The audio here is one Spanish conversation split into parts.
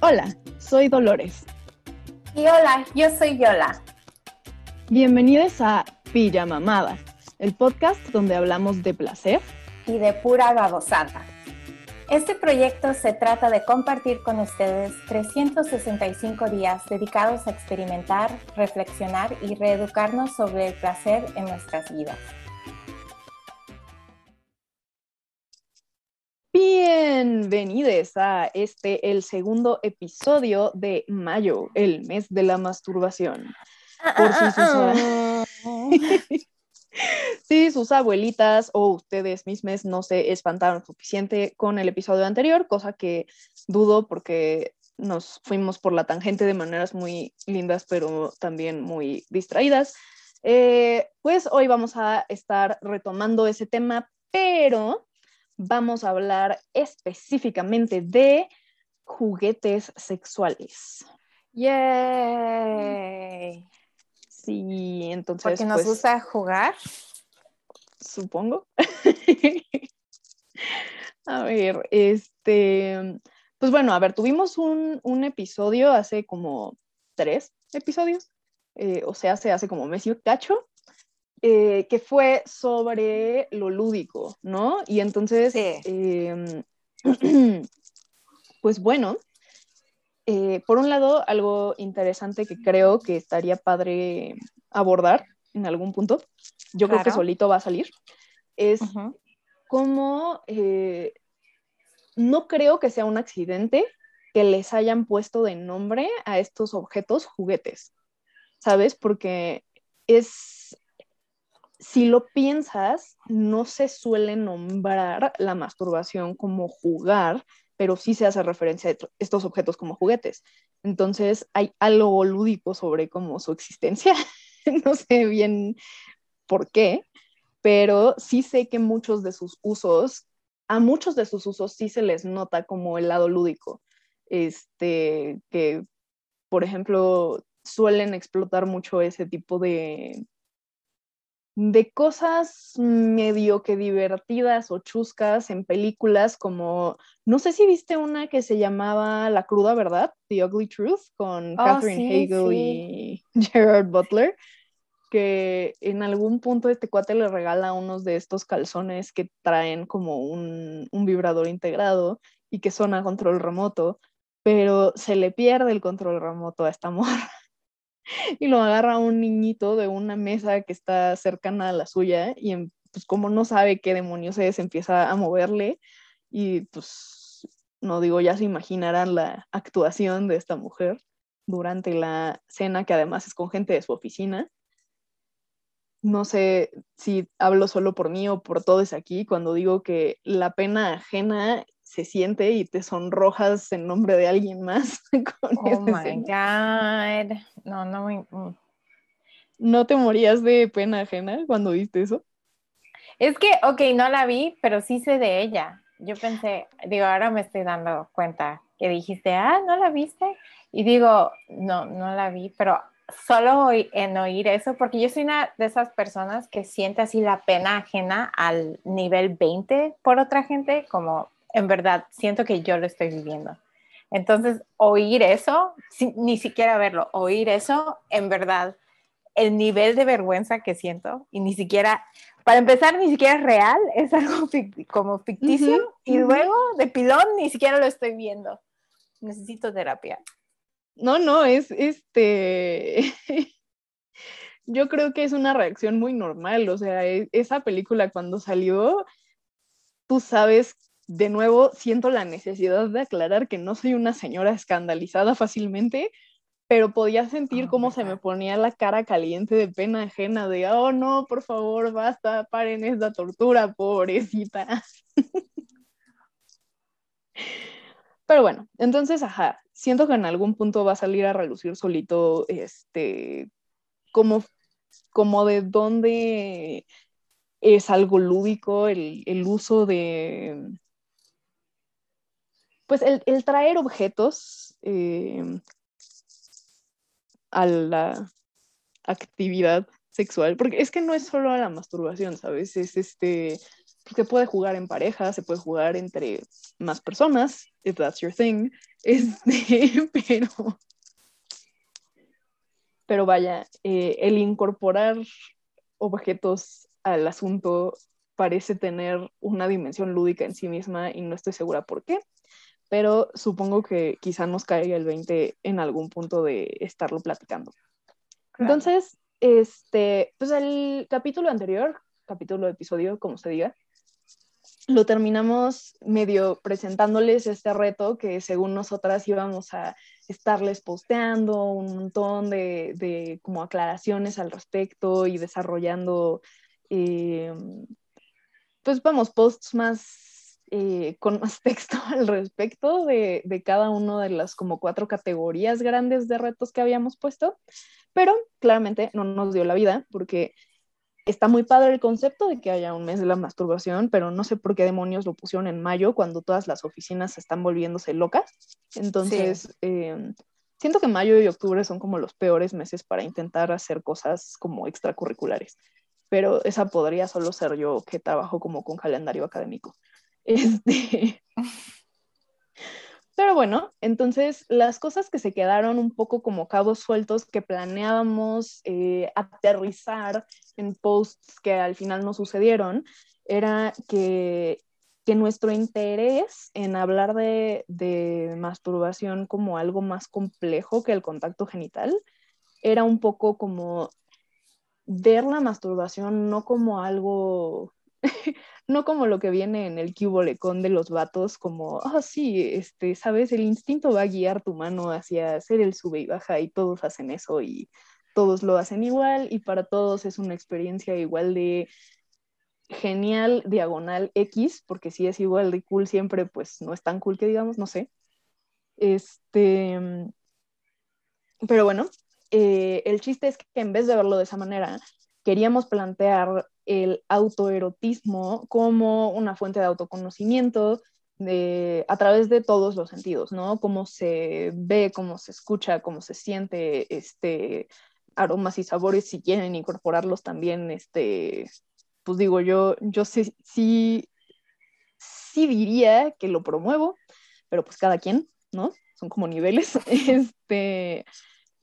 Hola, soy Dolores. Y hola, yo soy Yola. Bienvenidos a Pijamamada, el podcast donde hablamos de placer y de pura babosada. Este proyecto se trata de compartir con ustedes 365 días dedicados a experimentar, reflexionar y reeducarnos sobre el placer en nuestras vidas. Bienvenidos a este, el segundo episodio de mayo, el mes de la masturbación. Por si sus, Ah, si sus abuelitas o ustedes mismos no se espantaron suficiente con el episodio anterior, cosa que dudo porque nos fuimos por la tangente de maneras muy lindas, pero también muy distraídas. Eh, pues hoy vamos a estar retomando ese tema, pero vamos a hablar específicamente de juguetes sexuales. ¡Yay! Sí, entonces, Porque nos pues, gusta jugar. supongo. a ver, este, pues bueno, a ver, tuvimos un, un episodio hace como tres episodios, eh, o sea, hace, hace como mes y un cacho, eh, que fue sobre lo lúdico, ¿no? Y entonces, Sí. em, pues bueno, eh, por un lado, algo interesante que creo que estaría padre abordar en algún punto, yo creo que solito va a salir, es cómo eh, no creo que sea un accidente que les hayan puesto de nombre a estos objetos juguetes, ¿sabes? Porque es, si lo piensas, no se suele nombrar la masturbación como jugar, pero sí se hace referencia a esto- estos objetos como juguetes. Entonces hay algo lúdico sobre como su existencia. no sé bien por qué, pero sí sé que muchos de sus usos, a muchos de sus usos sí se les nota como el lado lúdico. Este, que, por ejemplo, suelen explotar mucho ese tipo de, de cosas medio que divertidas o chuscas en películas como, no sé si viste una que se llamaba La cruda verdad, The Ugly Truth, con Oh, Catherine sí, Hagel y Gerard Butler, que en algún punto este cuate le regala unos de estos calzones que traen como un, un vibrador integrado y que son a control remoto, pero se le pierde el control remoto a esta morra y lo agarra un niñito de una mesa que está cercana a la suya y pues como no sabe qué demonios es, empieza a moverle y pues no digo, ya se imaginarán la actuación de esta mujer durante la cena que además es con gente de su oficina. No sé si hablo solo por mí o por todos aquí cuando digo que la pena ajena se siente y te sonrojas en nombre de alguien más con Oh my. God. No, no me. mm. ¿No te morías de pena ajena cuando viste eso? Es que, ok, no la vi, pero sí sé de ella. Yo pensé, digo, ahora me estoy dando cuenta que dijiste, ah, ¿no la viste? Y digo, no, no la vi, pero solo en oír eso, porque yo soy una de esas personas que siente así la pena ajena al nivel 20 por otra gente, como en verdad siento que yo lo estoy viviendo. Entonces, oír eso, ni siquiera verlo, oír eso, en verdad, el nivel de vergüenza que siento, y ni siquiera, para empezar, ni siquiera es real, es algo como ficticio, Ujú, y ujú. luego de pilón ni siquiera lo estoy viendo. Necesito terapia. No, no, es este. Yo creo que es una reacción muy normal. O sea, e- esa película cuando salió, tú sabes, de nuevo, siento la necesidad de aclarar que no soy una señora escandalizada fácilmente, pero podía sentir Oh, cómo se me ponía la cara caliente de pena ajena, de, oh no, por favor, basta, paren esta tortura, pobrecita. Pero bueno, entonces, ajá, siento que en algún punto va a salir a relucir solito, este, como, como de dónde es algo lúdico el, el uso de, pues el, traer objetos eh, a la actividad sexual, porque es que no es solo la masturbación, ¿sabes? Es este, porque puede jugar en pareja, se puede jugar entre más personas, if that's your thing, este, pero, pero vaya, eh, el incorporar objetos al asunto parece tener una dimensión lúdica en sí misma y no estoy segura por qué, pero supongo que quizá nos caiga el 20 en algún punto de estarlo platicando. Entonces, este, pues el capítulo anterior, capítulo, episodio, como se diga, lo terminamos medio presentándoles este reto que según nosotras íbamos a estarles posteando un montón de, como aclaraciones al respecto y desarrollando, eh, pues vamos, posts más eh, con más texto al respecto de, de, cada uno de las como cuatro categorías grandes de retos que habíamos puesto, pero claramente no nos dio la vida porque está muy padre el concepto de que haya un mes de la masturbación, pero no sé por qué demonios lo pusieron en mayo cuando todas las oficinas están volviéndose locas. Entonces, em, siento que mayo y octubre son como los peores meses para intentar hacer cosas como extracurriculares, pero esa podría solo ser yo que trabajo como con calendario académico. Este, pero bueno, entonces las cosas que se quedaron un poco como cabos sueltos que planeábamos eh, aterrizar en posts que al final no sucedieron, era que, que nuestro interés en hablar de, de, masturbación como algo más complejo que el contacto genital era un poco como ver la masturbación no como algo no como lo que viene en el cubo lecón de los vatos, como, ah, sí, este, sabes, el instinto va a guiar tu mano hacia hacer el sube y baja y todos hacen eso y todos lo hacen igual y para todos es una experiencia igual de genial, diagonal X, porque si es igual de cool siempre, pues no es tan cool que digamos, no sé. Este, pero bueno, eh, el chiste es que en vez de verlo de esa manera, queríamos plantear el autoerotismo como una fuente de autoconocimiento de, a través de todos los sentidos, ¿no? Cómo se ve, cómo se escucha, cómo se siente, este, aromas y sabores, si quieren incorporarlos también, este, pues digo, yo, yo sí, sí, sí diría que lo promuevo, pero pues cada quien, ¿no? Son como niveles, este,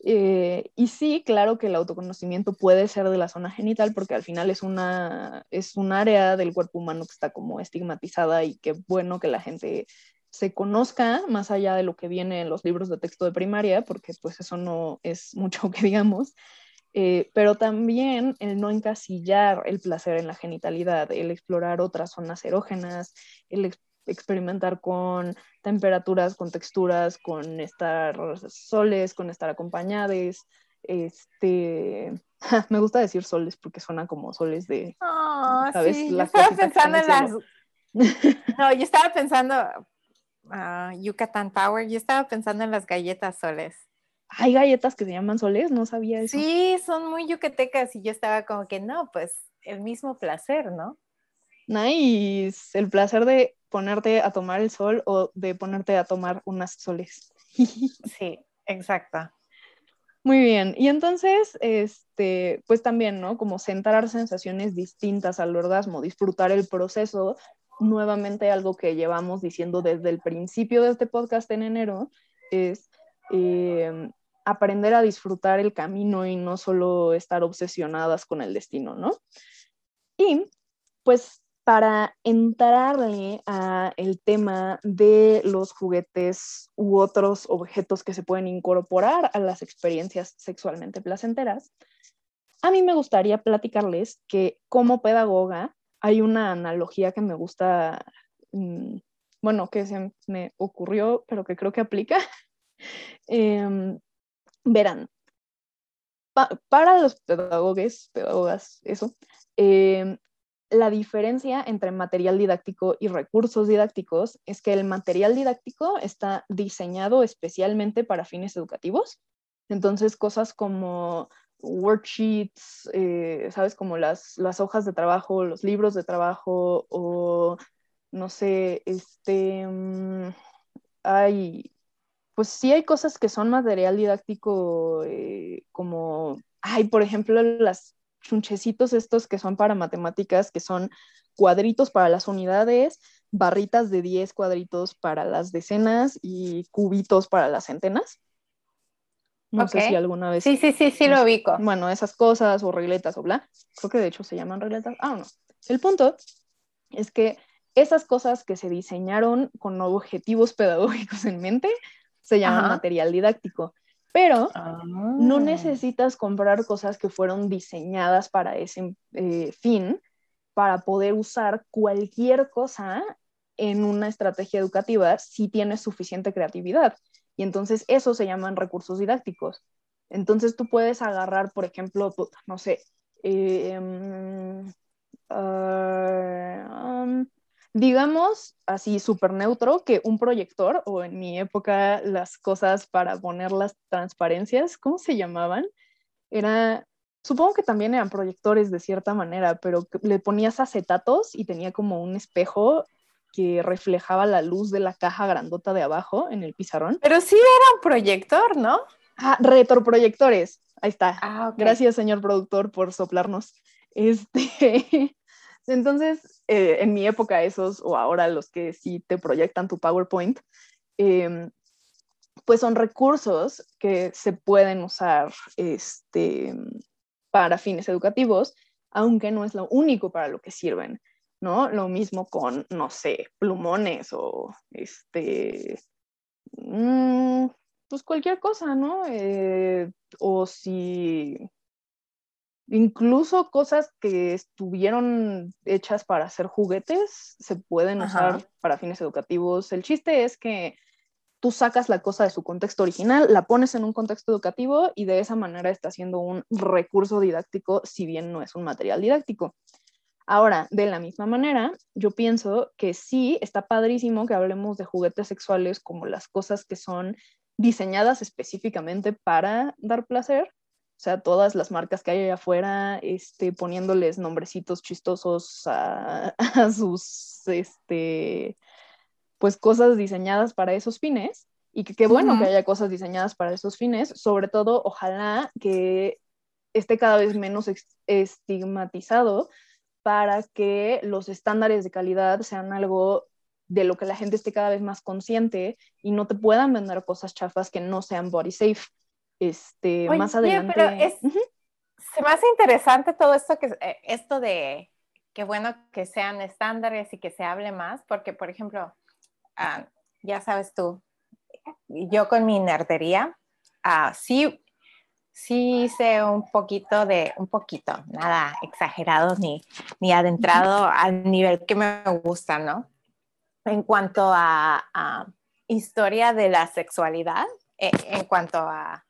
eh, y sí, claro que el autoconocimiento puede ser de la zona genital porque al final es, una, es un área del cuerpo humano que está como estigmatizada y qué bueno que la gente se conozca más allá de lo que viene en los libros de texto de primaria, porque pues eso no es mucho que digamos, eh, pero también el no encasillar el placer en la genitalidad, el explorar otras zonas erógenas, el, experimentar con temperaturas, con texturas, con estar soles, con estar acompañados. Este, me gusta decir soles porque suena como soles de, oh, Sí. yo estaba pensando en las... No, yo estaba pensando, uh, Yucatán Power, yo estaba pensando en las galletas soles. Hay galletas que se llaman soles, no sabía eso. Sí, son muy yucatecas y yo estaba como que no, pues el mismo placer, ¿no? Nice, el placer de ponerte a tomar el sol o de ponerte a tomar unas soles. sí, exacto. Muy bien, y entonces, este, pues también, ¿no? Como centrar sensaciones distintas al orgasmo, disfrutar el proceso, nuevamente algo que llevamos diciendo desde el principio de este podcast en enero, es em, aprender a disfrutar el camino y no solo estar obsesionadas con el destino, ¿no? Y pues para entrarle a el tema de los juguetes u otros objetos que se pueden incorporar a las experiencias sexualmente placenteras, a mí me gustaría platicarles que como pedagoga hay una analogía que me gusta, mm, bueno, que se me ocurrió, pero que creo que aplica. Em, verán, para los pedagogos, pedagogas, eso, em, la diferencia entre material didáctico y recursos didácticos es que el material didáctico está diseñado especialmente para fines educativos. Entonces, cosas como worksheets, eh, ¿sabes? Como las, las hojas de trabajo, los libros de trabajo o, no sé, este, mm, hay, pues sí hay cosas que son material didáctico eh, como, hay, por ejemplo, las chunchecitos estos que son para matemáticas, que son cuadritos para las unidades, barritas de 10 cuadritos para las decenas y cubitos para las centenas. No sé si alguna vez. Sí, sí, sí, sí lo ubico. Bueno, esas cosas o regletas o bla. Creo que de hecho se llaman regletas. Ah, no. El punto es que esas cosas que se diseñaron con objetivos pedagógicos en mente se llaman material didáctico. Pero no ah. necesitas comprar cosas que fueron diseñadas para ese eh, fin para poder usar cualquier cosa en una estrategia educativa si tienes suficiente creatividad. Y entonces eso se llaman recursos didácticos. Entonces tú puedes agarrar, por ejemplo, no sé, em, ah, digamos así súper neutro que un proyector, o en mi época las cosas para poner las transparencias, ¿cómo se llamaban? Era, supongo que también eran proyectores de cierta manera, pero le ponías acetatos y tenía como un espejo que reflejaba la luz de la caja grandota de abajo en el pizarrón. Pero sí era un proyector, ¿no? Ah, retroproyectores. Ahí está. Ah, Gracias, señor productor, por soplarnos. Este, entonces, eh, en mi época esos, o ahora los que sí te proyectan tu PowerPoint, em, pues son recursos que se pueden usar este, para fines educativos, aunque no es lo único para lo que sirven, ¿no? Lo mismo con, no sé, plumones o este, mm, pues cualquier cosa, ¿no? Eh, o si Incluso cosas que estuvieron hechas para hacer juguetes se pueden usar para fines educativos. El chiste es que tú sacas la cosa de su contexto original, la pones en un contexto educativo y de esa manera está siendo un recurso didáctico, si bien no es un material didáctico. Ahora, de la misma manera, yo pienso que sí, está padrísimo que hablemos de juguetes sexuales como las cosas que son diseñadas específicamente para dar placer, o sea, todas las marcas que hay allá afuera, este, poniéndoles nombrecitos chistosos a, sus, este, pues cosas diseñadas para esos fines. Y que qué bueno que haya cosas diseñadas para esos fines. Sobre todo, ojalá que esté cada vez menos estigmatizado para que los estándares de calidad sean algo de lo que la gente esté cada vez más consciente y no te puedan vender cosas chafas que no sean body safe. Este, más adelante. Pero se me hace interesante todo esto, que, eh, esto de que bueno que sean estándares y que se hable más, porque, por ejemplo, ah, ya sabes tú, yo con mi nerdería, uh, sí, sí hice un poquito de, un poquito, nada exagerado ni, ni adentrado al nivel que me gusta, ¿no? En cuanto a, a historia de la sexualidad, eh, en cuanto a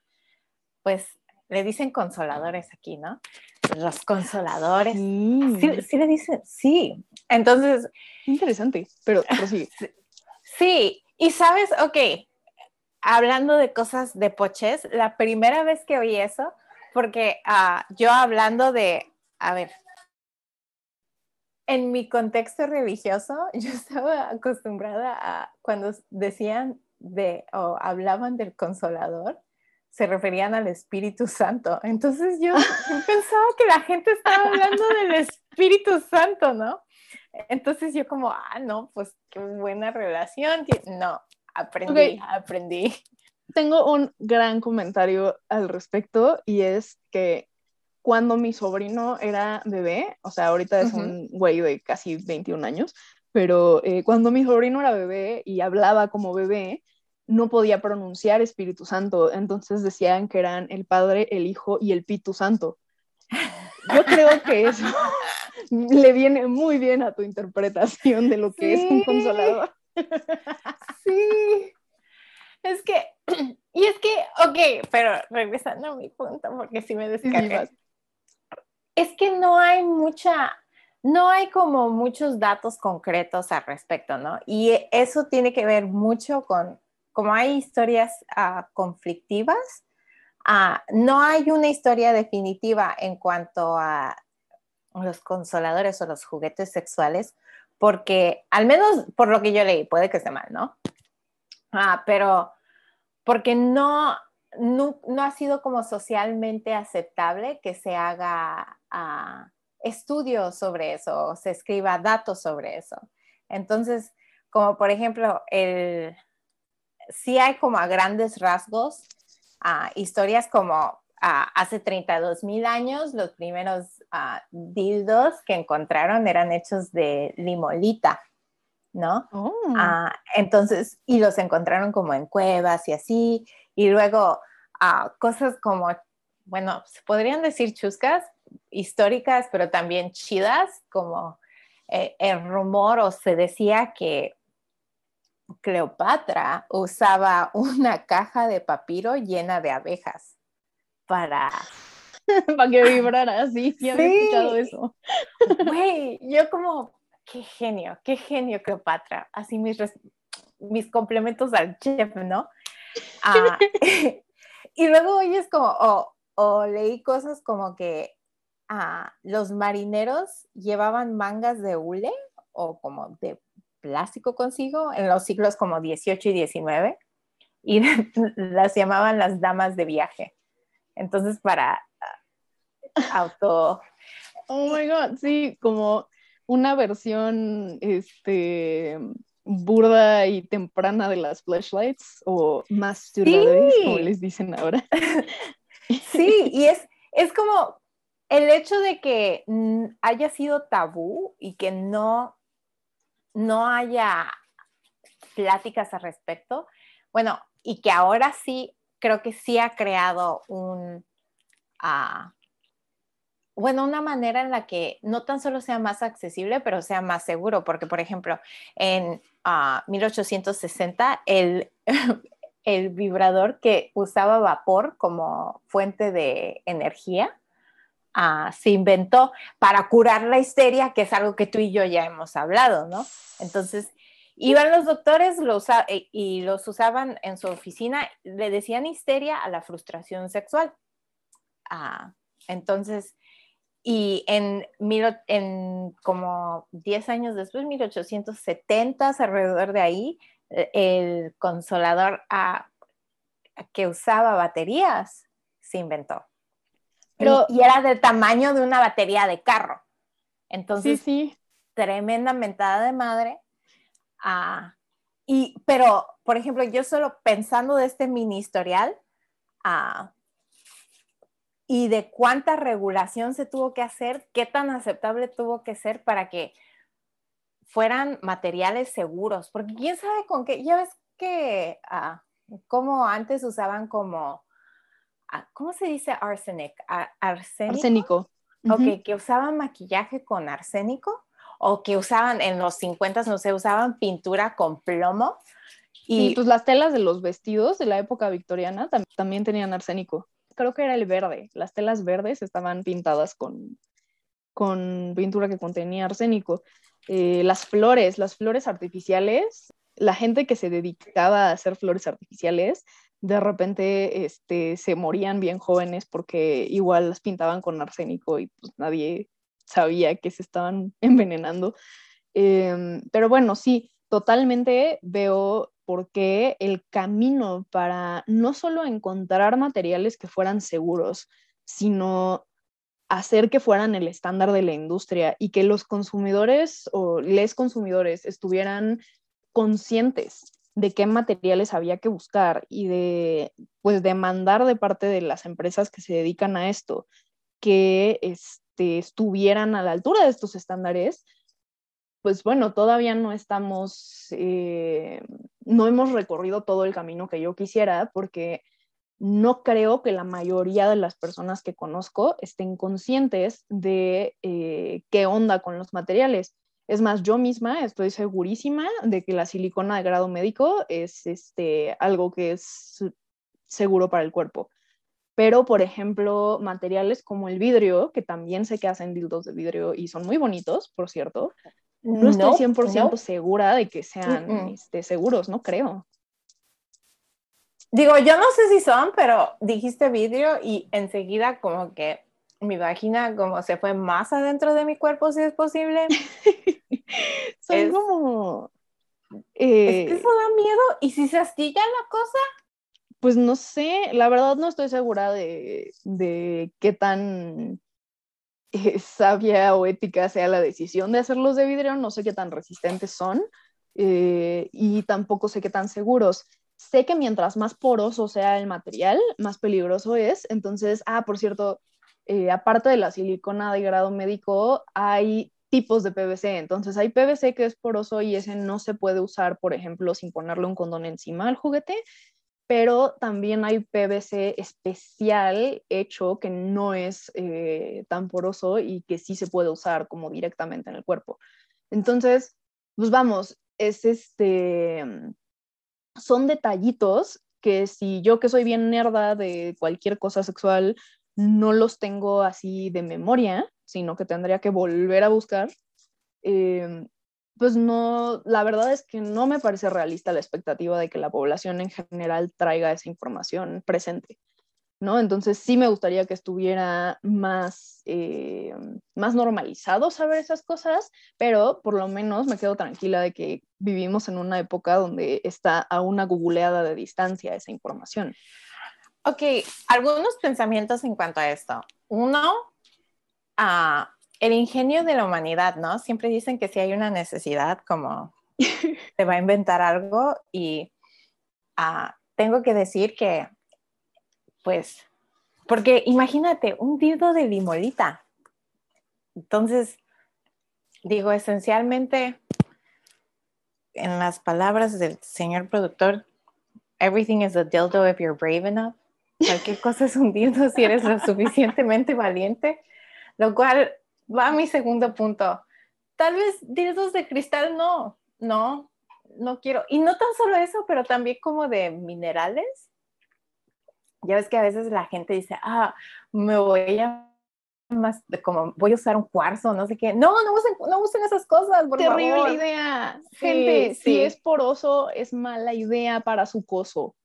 pues le dicen consoladores aquí, ¿no? Los consoladores. Sí, sí, le dicen, sí. Entonces. Interesante, pero, sí. Sí, y sabes, ok, hablando de cosas de poches, la primera vez que oí eso, porque ah, yo hablando de, a ver, en mi contexto religioso, yo estaba acostumbrada a cuando decían de o hablaban del consolador, se referían al Espíritu Santo. Entonces yo, pensaba que la gente estaba hablando del Espíritu Santo, ¿no? Entonces yo como, ah, no, pues qué buena relación. No, aprendí, aprendí. Tengo un gran comentario al respecto y es que cuando mi sobrino era bebé, o sea, ahorita es un güey de casi 21 años, pero eh, cuando mi sobrino era bebé y hablaba como bebé, no podía pronunciar Espíritu Santo, entonces decían que eran el Padre, el Hijo y el Pitu Santo. Yo creo que eso le viene muy bien a tu interpretación de lo que es un consolador. Sí. Es que, y es que, ok, pero regresando a mi punto, porque si me descargas. Es que no hay mucha, no hay como muchos datos concretos al respecto, ¿no? Y eso tiene que ver mucho con como hay historias ah, conflictivas, ah, no hay una historia definitiva en cuanto a los consoladores o los juguetes sexuales, porque al menos por lo que yo leí, puede que esté mal, ¿no? Ah, pero porque no, no, ha sido como socialmente aceptable que se haga estudios sobre eso, se escriba datos sobre eso. Entonces, como por ejemplo, el, sí hay como a grandes rasgos ah, historias como ah, hace 32 mil años los primeros dildos que encontraron eran hechos de limolita, ¿no? Oh. entonces, y los encontraron como en cuevas y así, y luego cosas como, bueno, se podrían decir chuscas, históricas, pero también chidas, como eh, el rumor o se decía que Cleopatra usaba una caja de papiro llena de abejas para... para que vibrara así, ya había escuchado eso. Güey, yo como, qué genio, qué genio Cleopatra, así mis, mis complementos al chef, ¿no? Ah, y luego oyes como, o leí cosas como que los marineros llevaban mangas de hule o como de plástico consigo en los siglos como 18 y 19 y las llamaban las damas de viaje. Entonces para ah, auto... Oh my god, sí, como una versión este burda y temprana de las flashlights o más como les dicen ahora. Sí, y es, es como el hecho de que haya sido tabú y que no, no haya pláticas al respecto, bueno, y que ahora sí, creo que sí ha creado un, ah, bueno, una manera en la que no tan solo sea más accesible, pero sea más seguro, porque por ejemplo, en 1860 ah, el, el vibrador que usaba vapor como fuente de energía, Ah, se inventó para curar la histeria, que es algo que tú y yo ya hemos hablado, ¿no? Entonces, iban los doctores eh, y los usaban en su oficina, le decían histeria a la frustración sexual. Ah, entonces, y en, en como 10 años después, 1870, alrededor de ahí, e, el consolador ah, que usaba baterías se inventó. Pero, y, era del tamaño de una batería de carro. Entonces, sí, tremenda mentada de madre. Ah, y, pero, por ejemplo, yo solo pensando de este mini historial ah, y de cuánta regulación se tuvo que hacer, qué tan aceptable tuvo que ser para que fueran materiales seguros, porque quién sabe con qué, ya ves que ah, como antes usaban como ¿cómo se dice arsenic? ¿Arsénico? Arsénico. Ok, que usaban maquillaje con arsénico o que usaban en los 50, no sé, usaban pintura con plomo. Y pues las telas de los vestidos de la época victoriana también tenían arsénico. Creo que era el verde. Las telas verdes estaban pintadas con, con pintura que contenía arsénico. Eh, las flores, las flores artificiales, la gente que se dedicaba a hacer flores artificiales de repente este, se morían bien jóvenes porque igual las pintaban con arsénico y pues nadie sabía que se estaban envenenando. Em, pero bueno, sí, totalmente veo por qué el camino para no solo encontrar materiales que fueran seguros, sino hacer que fueran el estándar de la industria y que los consumidores o les consumidores estuvieran conscientes de qué materiales había que buscar y de pues demandar de parte de las empresas que se dedican a esto que este, estuvieran a la altura de estos estándares, pues bueno, todavía no estamos, eh, no hemos recorrido todo el camino que yo quisiera porque no creo que la mayoría de las personas que conozco estén conscientes de eh, qué onda con los materiales. Es más, yo misma estoy segurísima de que la silicona de grado médico es este, algo que es seguro para el cuerpo. Pero, por ejemplo, materiales como el vidrio, que también sé que hacen dildos de vidrio y son muy bonitos, por cierto, no, estoy 100% segura de que sean este, seguros, no creo. Digo, yo no sé si son, pero dijiste vidrio y enseguida como que mi vagina como se fue más adentro de mi cuerpo, si es posible. Son como... es que eh, eso da miedo. ¿Y si se astilla la cosa? Pues no sé, la verdad no estoy segura de, de qué tan eh, sabia o ética sea la decisión de hacerlos de vidrio, no sé qué tan resistentes son eh, y tampoco sé qué tan seguros. Sé que mientras más poroso sea el material, más peligroso es. Entonces, ah, por cierto, eh, aparte de la silicona de grado médico, hay tipos de PVC. Entonces, hay PVC que es poroso y ese no se puede usar, por ejemplo, sin ponerle un condón encima al juguete pero también hay PVC especial hecho que no es eh, tan poroso y que sí se puede usar como directamente en el cuerpo. Entonces, pues vamos, es este, son detallitos que si yo que soy bien nerda de cualquier cosa sexual, no los tengo así de memoria, sino que tendría que volver a buscar. Eh, pues no, la verdad es que no me parece realista la expectativa de que la población en general traiga esa información presente, ¿no? Entonces sí me gustaría que estuviera más, eh, más normalizado saber esas cosas, pero por lo menos me quedo tranquila de que vivimos en una época donde está a una googleada de distancia esa información. Ok, algunos pensamientos en cuanto a esto. Uno, uh, el ingenio de la humanidad, ¿no? Siempre dicen que si hay una necesidad, como te va a inventar algo y ah, tengo que decir que, pues, porque imagínate, un dildo de limolita. Entonces, digo, esencialmente, en las palabras del señor productor, everything is a dildo if you're brave enough. Cualquier cosa es un dildo si eres lo suficientemente valiente, lo cual va a mi segundo punto. Tal vez dildos de cristal no, no, no quiero. Y no tan solo eso, pero también como de minerales. Ya ves que a veces la gente dice, ah, me voy a más como voy a usar un cuarzo, no sé qué. No, no usen, no usen esas cosas, por Terrible idea. gente, si es poroso, es mala idea para su coso.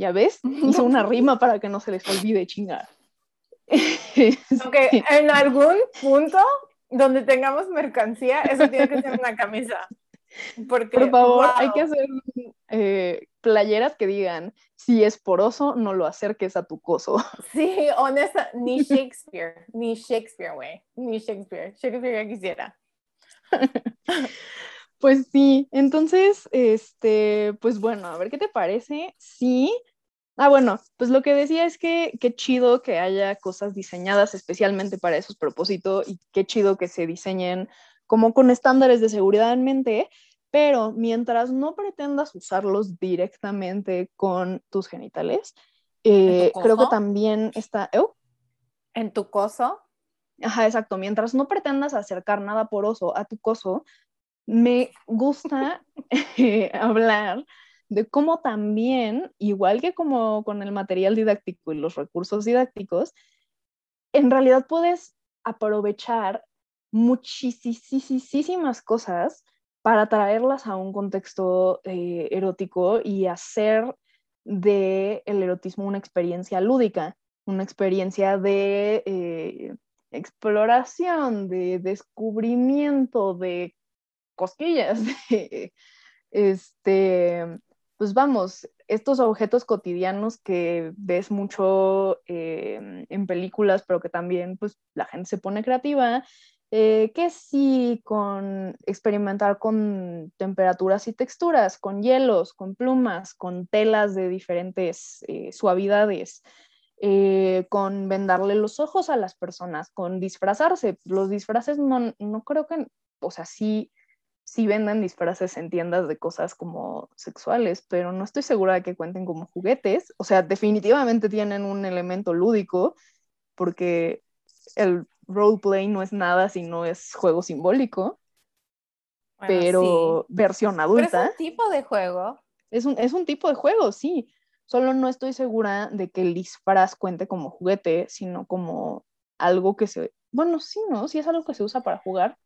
¿Ya ves? Hizo una rima para que no se les olvide chingar. Aunque en algún punto donde tengamos mercancía, eso tiene que ser una camisa. Porque, Por favor, hay que hacer eh, playeras que digan, si es poroso, no lo acerques a tu coso. Sí, honesta, ni Shakespeare, ni Shakespeare, güey, ni Shakespeare. Shakespeare ya quisiera. Pues sí, entonces, este, pues bueno, a ver qué te parece. Sí, Ah, bueno, pues lo que decía es que qué chido que haya cosas diseñadas especialmente para esos propósitos y qué chido que se diseñen como con estándares de seguridad en mente, pero mientras no pretendas usarlos directamente con tus genitales, eh, creo que también está... ¿Oh? ¿En tu coso? Ajá, exacto. Mientras no pretendas acercar nada poroso a tu coso, me gusta hablar de cómo también, igual que como con el material didáctico y los recursos didácticos, en realidad puedes aprovechar muchísimas cosas para traerlas a un contexto eh, erótico y hacer de el erotismo una experiencia lúdica, una experiencia de eh, exploración, de descubrimiento, de cosquillas, de, este, pues vamos, estos objetos cotidianos que ves mucho eh, en películas, pero que también pues la gente se pone creativa, eh, que sí, con experimentar con temperaturas y texturas, con hielos, con plumas, con telas de diferentes eh, suavidades, con vendarle los ojos a las personas, con disfrazarse. Los disfraces no, no creo que, o sea, sí sí venden disfraces en tiendas de cosas como sexuales, pero no estoy segura de que cuenten como juguetes. O sea, definitivamente tienen un elemento lúdico, porque el roleplay no es nada si no es juego simbólico, pero versión adulta. es un tipo de juego. Es un, es un tipo de juego, sí. Solo no estoy segura de que el disfraz cuente como juguete, sino como algo que se... Bueno, sí, ¿no? Si es algo que se usa para jugar,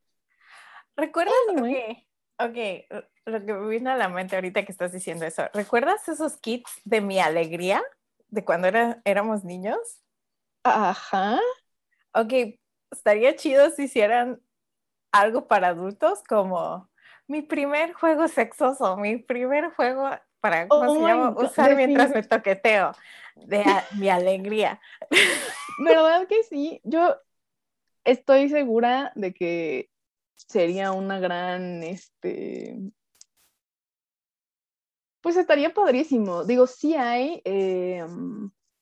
¿Recuerdas? Okay, ok, lo que me vino a la mente ahorita que estás diciendo eso. ¿Recuerdas esos kits de mi alegría de cuando era, éramos niños? Ajá. Ok, estaría chido si hicieran algo para adultos como mi primer juego sexoso, mi primer juego para ¿cómo se oh usar mientras me toqueteo de mi alegría. ¿Verdad que sí? Yo estoy segura de que sería una gran, este, pues estaría padrísimo. Digo, sí hay eh,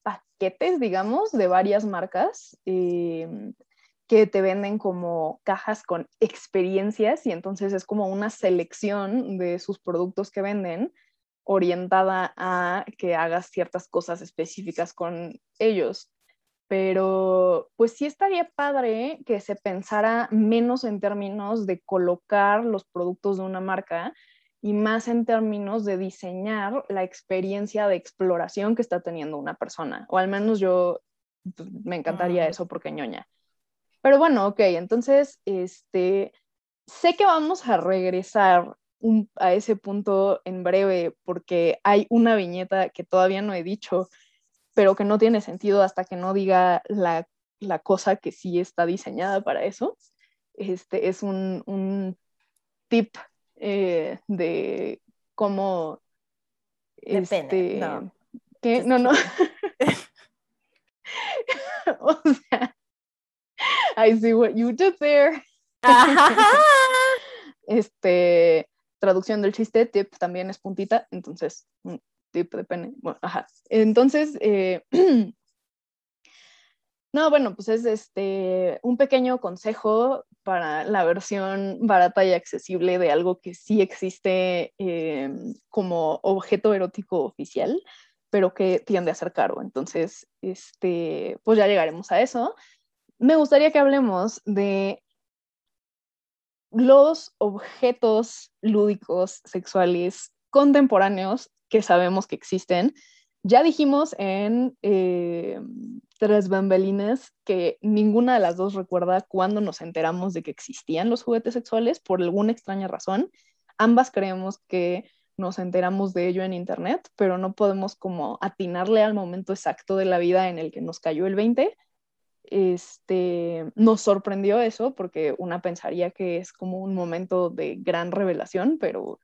paquetes, digamos, de varias marcas eh, que te venden como cajas con experiencias y entonces es como una selección de sus productos que venden orientada a que hagas ciertas cosas específicas con ellos. Pero pues sí estaría padre que se pensara menos en términos de colocar los productos de una marca y más en términos de diseñar la experiencia de exploración que está teniendo una persona. O al menos yo pues, me encantaría eso porque ñoña. Pero bueno, ok, entonces, este, sé que vamos a regresar a ese punto en breve porque hay una viñeta que todavía no he dicho, pero que no tiene sentido hasta que no diga la, cosa que sí está diseñada para eso. Este es un, un tip eh, de cómo... Este, no. ¿Qué? No, no. o sea, I see what you did there. este, traducción del chiste, tip también es puntita, entonces, tip de pene. Bueno, ajá. Entonces, eh, no, bueno, pues es este un pequeño consejo para la versión barata y accesible de algo que sí existe eh, como objeto erótico oficial, pero que tiende a ser caro. Entonces, este, pues ya llegaremos a eso me gustaría que hablemos de los objetos lúdicos sexuales contemporáneos que sabemos que existen. Ya dijimos en eh, Tres Bambalinas que ninguna de las dos recuerda cuándo nos enteramos de que existían los juguetes sexuales por alguna extraña razón. Ambas creemos que nos enteramos de ello en Internet, pero no podemos como atinarle al momento exacto de la vida en el que nos cayó el 20 este, nos sorprendió eso porque una pensaría que es como un momento de gran revelación, pero,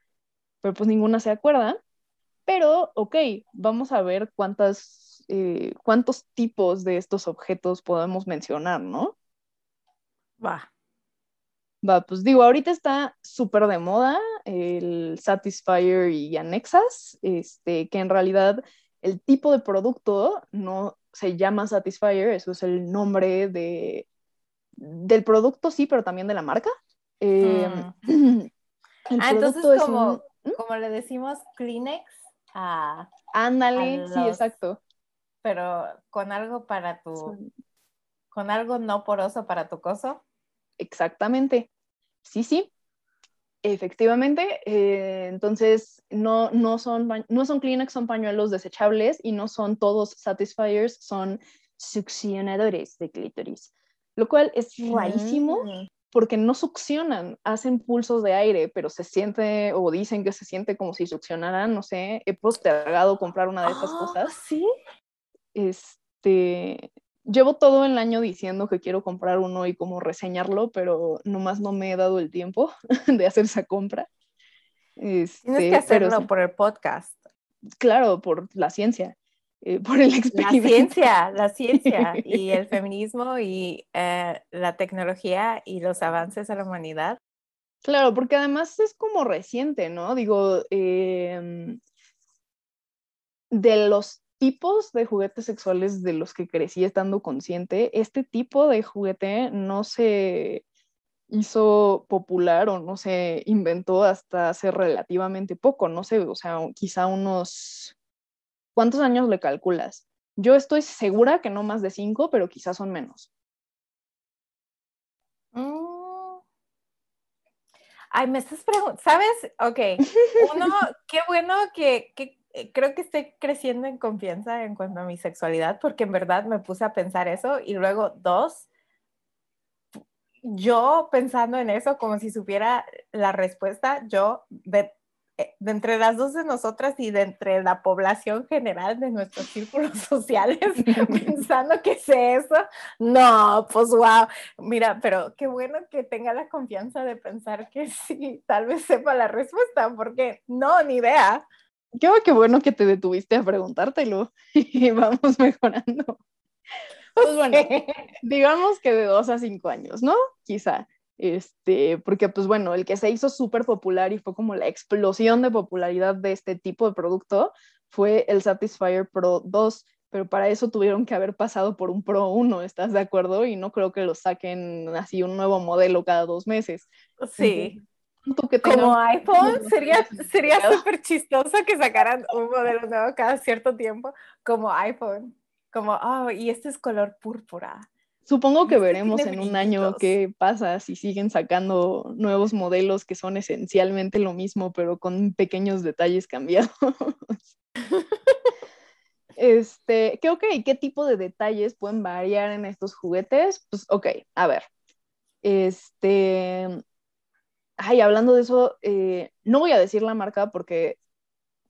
pero pues ninguna se acuerda. Pero, ok, vamos a ver cuántas, eh, cuántos tipos de estos objetos podemos mencionar, ¿no? Va. Va, pues digo, ahorita está súper de moda el Satisfyer y Anexas, este, que en realidad el tipo de producto no, se llama Satisfyer, eso es el nombre de, del producto, sí, pero también de la marca. Em, mm. ah, entonces es como, ¿Mm? como le decimos Kleenex a... Ándale, sí, exacto. Pero con algo para tu... Con algo no poroso para tu coso. Exactamente. Sí, sí. Efectivamente, eh, entonces no, no, son, no son Kleenex, son pañuelos desechables y no son todos Satisfiers, son succionadores de clítoris, lo cual es rarísimo mm. Porque no succionan, hacen pulsos de aire, pero se siente o dicen que se siente como si succionaran, no sé, he postergado comprar una de esas ah, cosas. Sí. Este, llevo todo el año diciendo que quiero comprar uno y como reseñarlo, pero nomás no me he dado el tiempo de hacer esa compra. Tienes que este, hacerlo por el podcast. Claro, por la ciencia, eh, por el experimento. La ciencia, la ciencia y el feminismo y eh, la tecnología y los avances de la humanidad. Claro, porque además es como reciente, ¿no? Digo, em, de los tipos de juguetes sexuales de los que crecí estando consciente, este tipo de juguete no se hizo popular o no se inventó hasta hace relativamente poco, no sé, o sea, quizá unos... ¿Cuántos años le calculas? Yo estoy segura que no más de cinco, pero quizás son menos. Mm. Ay, me estás preguntando, ¿sabes? Ok, uno, qué bueno que, que eh, creo que estoy creciendo en confianza en cuanto a mi sexualidad, porque en verdad me puse a pensar eso. Y luego, dos, yo pensando en eso como si supiera la respuesta, yo de, de, entre las dos de nosotras y de entre la población general de nuestros círculos sociales, pensando que sé eso, no, pues wow, mira, pero qué bueno que tenga la confianza de pensar que sí, tal vez sepa la respuesta, porque no, ni idea. Qué, qué bueno que te detuviste a preguntártelo y vamos mejorando. Pues bueno, digamos que de dos a cinco años, ¿no? Quizá. Este, porque pues bueno, el que se hizo súper popular y fue como la explosión de popularidad de este tipo de producto fue el Satisfyer Pro 2, pero para eso tuvieron que haber pasado por un Pro 1, ¿estás de acuerdo? Y no creo que lo saquen así un nuevo modelo cada dos meses. Sí. Como iPhone, sería sería súper chistoso que sacaran un modelo nuevo cada cierto tiempo, como iPhone, como, oh, y este es color púrpura. Supongo que este veremos en un año qué pasa si siguen sacando nuevos modelos que son esencialmente lo mismo, pero con pequeños detalles cambiados. este, ¿qué, ok, ¿qué tipo de detalles pueden variar en estos juguetes? Pues, ok, a ver. Este, ay, hablando de eso, eh, no voy a decir la marca porque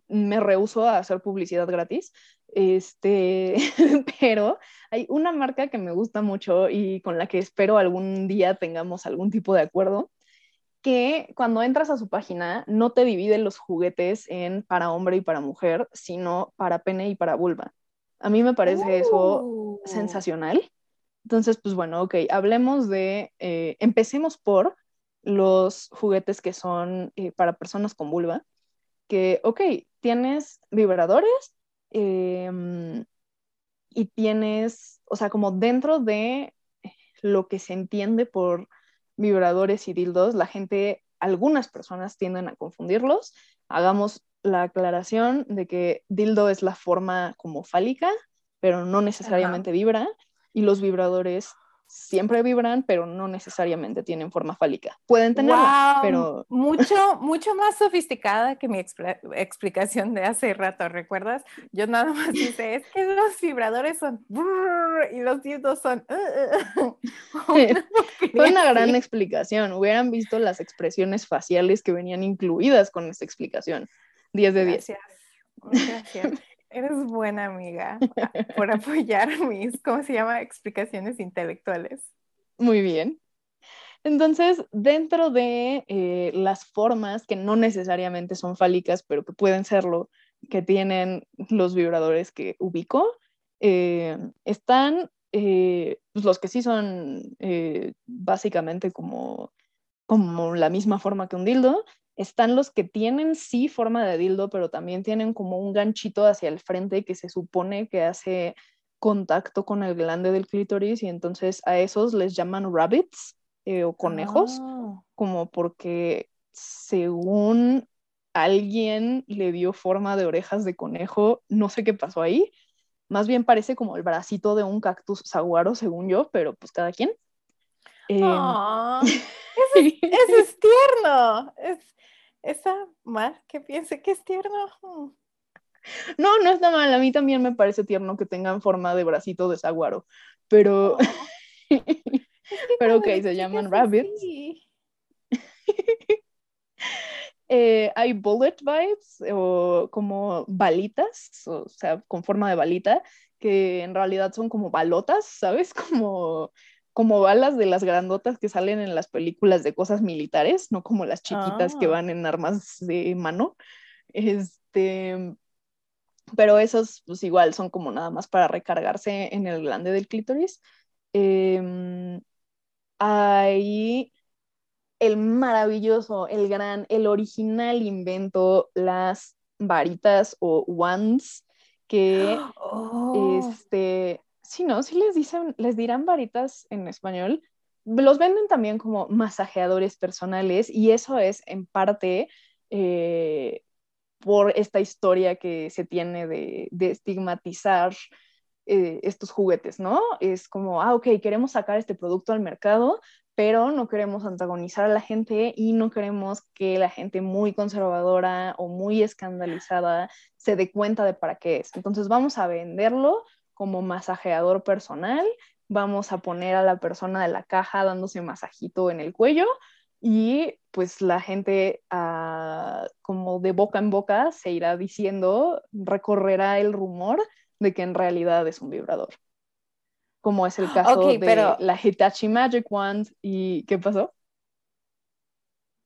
me rehuso a hacer publicidad gratis, este, pero hay una marca que me gusta mucho y con la que espero algún día tengamos algún tipo de acuerdo, que cuando entras a su página no te divide los juguetes en para hombre y para mujer, sino para pene y para vulva. A mí me parece eso oh. sensacional. Entonces, pues bueno, ok, hablemos de, eh, empecemos por los juguetes que son eh, para personas con vulva, que, ok, tienes vibradores em, y tienes, o sea, como dentro de lo que se entiende por vibradores y dildos, la gente, algunas personas tienden a confundirlos. Hagamos la aclaración de que dildo es la forma como fálica, pero no necesariamente vibra, y los vibradores siempre vibran, pero no necesariamente tienen forma fálica. Pueden tenerla, pero... Mucho, mucho más sofisticada que mi explicación de hace rato, ¿recuerdas? Yo nada más dice, es que los vibradores son... y los dildos son... Uh, uh, Fue una gran explicación. Hubieran visto las expresiones faciales que venían incluidas con esta explicación. 10 de 10. Gracias. Gracias. Eres buena amiga por apoyar mis, ¿cómo se llama? Explicaciones intelectuales. Muy bien. Entonces, dentro de eh, las formas que no necesariamente son fálicas, pero que pueden serlo, que tienen los vibradores que ubico, eh, están eh, pues, los que sí son básicamente como, como la misma forma que un dildo, están los que tienen sí forma de dildo, pero también tienen como un ganchito hacia el frente que se supone que hace contacto con el glande del clítoris y entonces a esos les llaman rabbits eh, o conejos, ah. como porque según alguien le dio forma de orejas de conejo, no sé qué pasó ahí, más bien parece como el bracito de un cactus saguaro, según yo, pero pues cada quien. Ah, eso, es, tierno. Es, ¿Está mal que piense que es tierno? No, no está mal. A mí también me parece tierno que tengan forma de bracito de saguaro. Pero. Oh. pero ok, se llaman rabbits. Eh, hay bullet vibes o como balitas, o sea, con forma de balita, que en realidad son como balotas, ¿sabes? Como como balas de las grandotas que salen en las películas de cosas militares, no como las chiquitas que ah. van en armas de mano. Este, pero esos, pues igual, son como nada más para recargarse en el glande del clítoris. Eh, hay el maravilloso, el gran, el original invento, las varitas o wands, que oh. este, sí, ¿no? Sí les dicen, les dirán varitas en español. Los venden también como masajeadores personales y eso es en parte eh, por esta historia que se tiene de, estigmatizar eh, estos juguetes, ¿no? Es como, ah, ok, queremos sacar este producto al mercado, pero no queremos antagonizar a la gente y no queremos que la gente muy conservadora o muy escandalizada se dé cuenta de para qué es. Entonces vamos a venderlo como masajeador personal. Vamos a poner a la persona de la caja dándose masajito en el cuello y pues la gente ah, como de boca en boca se irá diciendo, recorrerá el rumor de que en realidad es un vibrador. Como es el caso de la Hitachi Magic Wand. ¿Y qué pasó?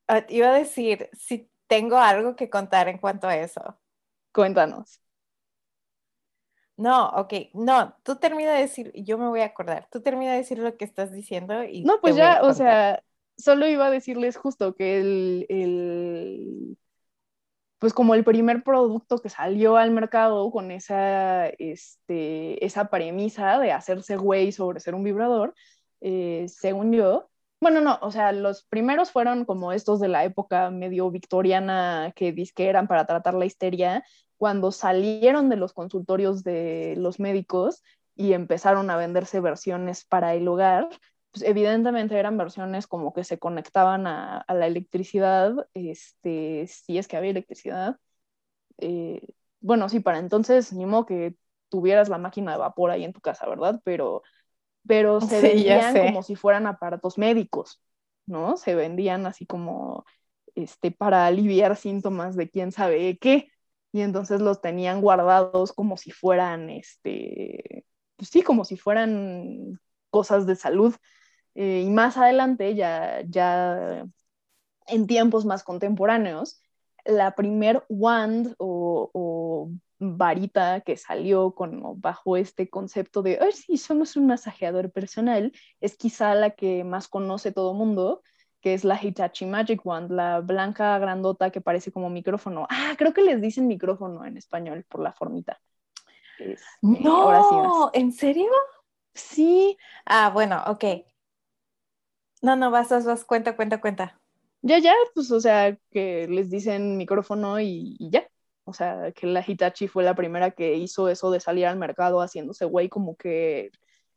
Ah, iba a decir, si tengo algo que contar en cuanto a eso. Cuéntanos No, ok, no, tú termina de decir, yo me voy a acordar, tú termina de decir lo que estás diciendo y... No, pues ya, o sea, solo iba a decirles justo que el, el, pues como el primer producto que salió al mercado con esa, este, esa premisa de hacerse güey sobre ser un vibrador, eh, según yo, bueno, no, o sea, los primeros fueron como estos de la época medio victoriana que que eran para tratar la histeria, cuando salieron de los consultorios de los médicos y empezaron a venderse versiones para el hogar, pues evidentemente eran versiones como que se conectaban a, la electricidad, este, si es que había electricidad. Eh, bueno, sí, para entonces, ni modo que tuvieras la máquina de vapor ahí en tu casa, ¿verdad? Pero, pero se vendían como si fueran aparatos médicos, ¿no? Se vendían así como este, para aliviar síntomas de quién sabe qué, y entonces los tenían guardados como si fueran, este, pues sí, como si fueran cosas de salud. Eh, y más adelante, ya, ya en tiempos más contemporáneos, la primer wand o, varita que salió con, bajo este concepto de, ay, sí, somos un masajeador personal, es quizá la que más conoce todo mundo, que es la Hitachi Magic Wand, la blanca grandota que parece como micrófono. Ah, creo que les dicen micrófono en español por la formita. no, ¿en serio? Sí. Ah, bueno, ok. No, no, vas, vas, vas, cuenta, cuenta, cuenta. Ya, ya, pues, o sea, que les dicen micrófono y, ya. O sea, que la Hitachi fue la primera que hizo eso de salir al mercado haciéndose güey como que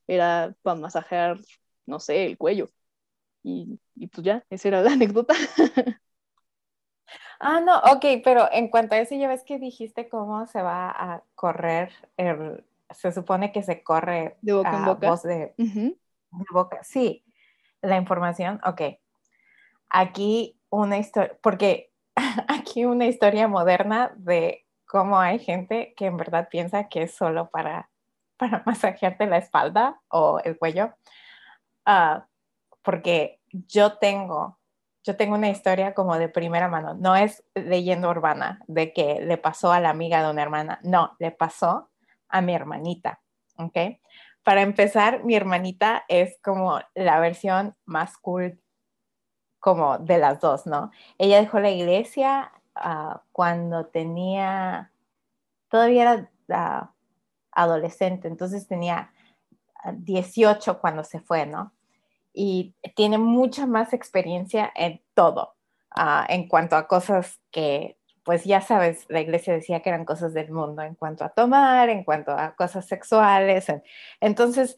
era para masajear, no sé, el cuello. Y, pues ya, esa era la anécdota. Ah, no, ok, pero en cuanto a eso, ya ves que dijiste cómo se va a correr, se supone que se corre de boca en boca. Voz de, de boca. Sí, la información, ok. Aquí una historia, porque aquí una historia moderna de cómo hay gente que en verdad piensa que es solo para, para masajearte la espalda o el cuello. Ah, porque yo tengo, yo tengo una historia como de primera mano. No es leyenda urbana de que le pasó a la amiga de una hermana. No, le pasó a mi hermanita. ¿Ok? para empezar, mi hermanita es como la versión más cool como de las dos, ¿no? Ella dejó la iglesia ah, cuando tenía, todavía era ah, adolescente, entonces tenía 18 ah, cuando se fue, ¿no? Y tiene mucha más experiencia en todo, en cuanto a cosas que pues ya sabes, la iglesia decía que eran cosas del mundo en cuanto a tomar, en cuanto a cosas sexuales. Entonces,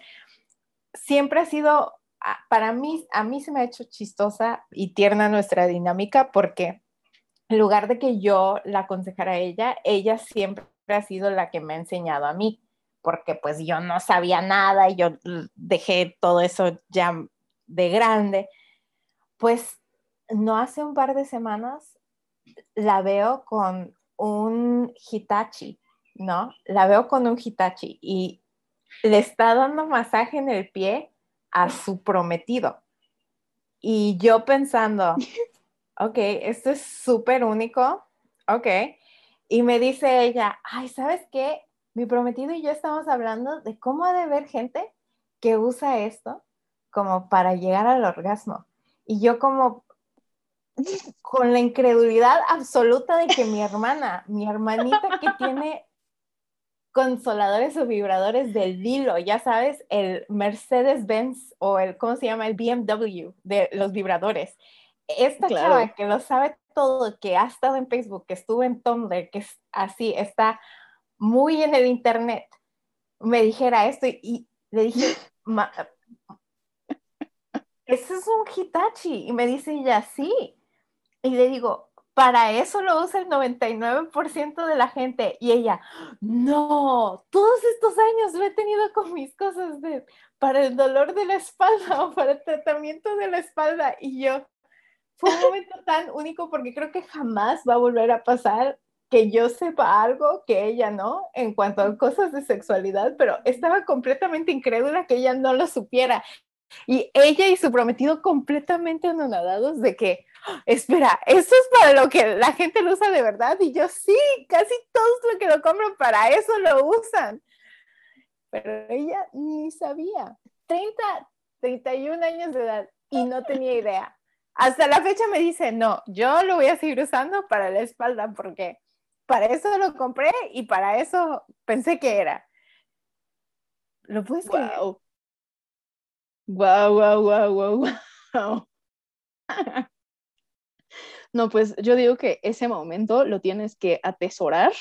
siempre ha sido, para mí, a mí se me ha hecho chistosa y tierna nuestra dinámica porque en lugar de que yo la aconsejara a ella, ella siempre ha sido la que me ha enseñado a mí, porque pues yo no sabía nada y yo dejé todo eso ya de grande. Pues no hace un par de semanas la veo con un Hitachi, ¿no? La veo con un Hitachi y le está dando masaje en el pie a su prometido. Y yo pensando, ok, esto es súper único, ok. Y me dice ella, ay, ¿sabes qué? Mi prometido y yo estamos hablando de cómo ha de haber gente que usa esto como para llegar al orgasmo. Y yo como, con la incredulidad absoluta de que mi hermana, mi hermanita que tiene consoladores o vibradores del Dilo, ya sabes, el Mercedes-Benz o el, ¿cómo se llama? El BMW de los vibradores. Esta chava que lo sabe todo, que ha estado en Facebook, que estuvo en Tumblr, que es así, está muy en el Internet, me dijera esto y, le dije, ese es un Hitachi. Y me dice ella, sí, y le digo, para eso lo usa el 99% de la gente. Y ella, no, todos estos años lo he tenido con mis cosas de, para el dolor de la espalda o para el tratamiento de la espalda. Y yo, fue un momento tan único porque creo que jamás va a volver a pasar que yo sepa algo que ella no en cuanto a cosas de sexualidad, pero estaba completamente incrédula que ella no lo supiera. Y ella y su prometido completamente anonadados de que, espera, ¿eso es para lo que la gente lo usa de verdad? Y yo, sí, casi todos los que lo compran para eso lo usan. pero ella ni sabía. 30, 31 años de edad y no tenía idea. Hasta la fecha me dice, no, yo lo voy a seguir usando para la espalda porque para eso lo compré y para eso pensé que era. ¿Lo puedes? Wow. Wow, wow, wow, wow, wow. No, pues yo digo que ese momento lo tienes que atesorar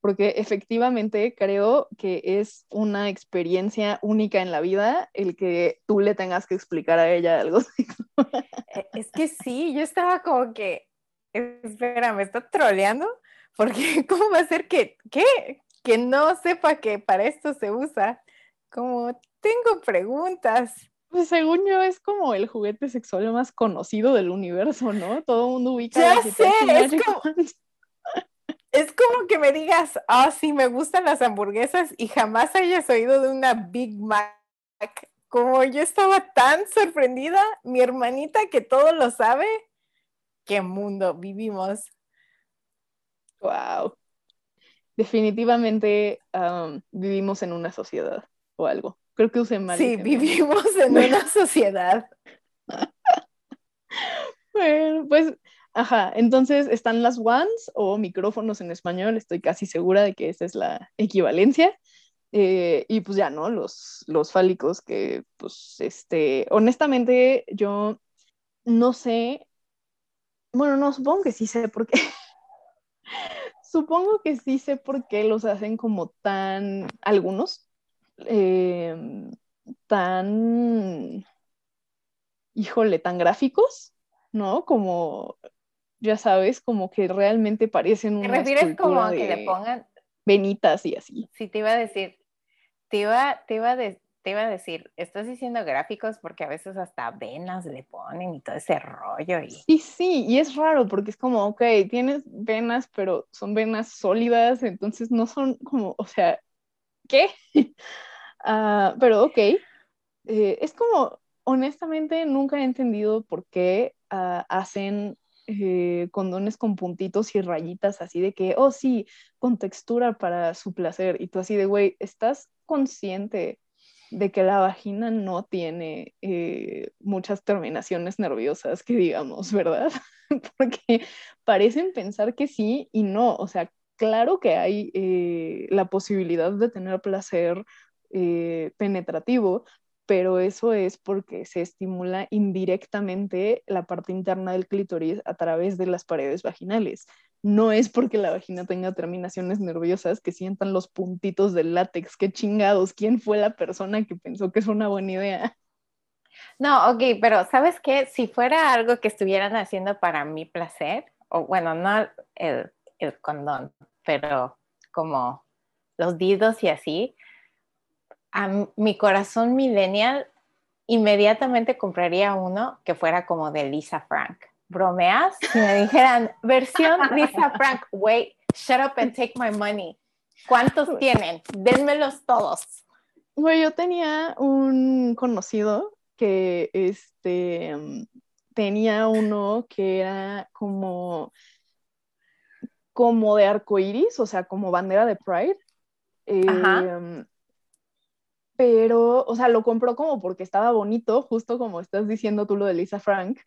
porque efectivamente creo que es una experiencia única en la vida el que tú le tengas que explicar a ella algo. E, es que sí, yo estaba como que, espera, ¿me está troleando? Porque ¿cómo va a ser que? Que no sepa que para esto se usa. Como, tengo preguntas. Pues según yo es como el juguete sexual más conocido del universo, ¿no? Todo el mundo ubica. Ya sé, es como, es como que me digas, ah, sí, me gustan las hamburguesas y jamás hayas oído de una Big Mac. Como yo estaba tan sorprendida, mi hermanita que todo lo sabe, qué mundo vivimos. Wow. Definitivamente vivimos en una sociedad o algo. Creo que usé mal. Sí, vivimos en una sociedad. bueno, pues Ajá, entonces están las wands o micrófonos en español, estoy casi segura de que esa es la equivalencia. Eh, y pues ya, ¿no? Los, los fálicos que, pues, este, honestamente, yo no sé, bueno, no, supongo que sí sé por qué. supongo que sí sé por qué los hacen como tan, algunos, em, tan, híjole, tan gráficos, ¿no? Como ya sabes, como que realmente parecen una ¿Te refieres como a que le pongan venitas y así? Sí, te iba a decir, te iba, te iba, te iba a decir, estás diciendo gráficos porque a veces hasta venas le ponen y todo ese rollo. Y... Sí, sí, y es raro porque es como, ok, tienes venas, pero son venas sólidas, entonces no son como, o sea, ¿qué? Ah, pero ok, eh, es como, honestamente, nunca he entendido por qué ah, hacen eh, condones con puntitos y rayitas así de que, oh sí, con textura para su placer. Y tú así de, güey, ¿estás consciente de que la vagina no tiene eh, muchas terminaciones nerviosas, que digamos, ¿verdad? Porque parecen pensar que sí y no. O sea, claro que hay eh, la posibilidad de tener placer penetrativo, pero eso es porque se estimula indirectamente la parte interna del clítoris a través de las paredes vaginales. No es porque la vagina tenga terminaciones nerviosas que sientan los puntitos del látex. Qué chingados, ¿quién fue la persona que pensó que es una buena idea? No, ok, pero ¿sabes qué? Si fuera algo que estuvieran haciendo para mi placer, o bueno, no el condón, pero como los didos y así, a mi corazón millennial, inmediatamente compraría uno que fuera como de Lisa Frank. ¿Bromeas? Si me dijeran, versión Lisa Frank, wait, shut up and take my money. ¿Cuántos tienen? Denmelos todos. Bueno, yo tenía un conocido que este, tenía uno que era como, como de arco iris, o sea, como bandera de Pride. Ajá. Em, pero, o sea, lo compró como porque estaba bonito, justo como estás diciendo tú lo de Lisa Frank,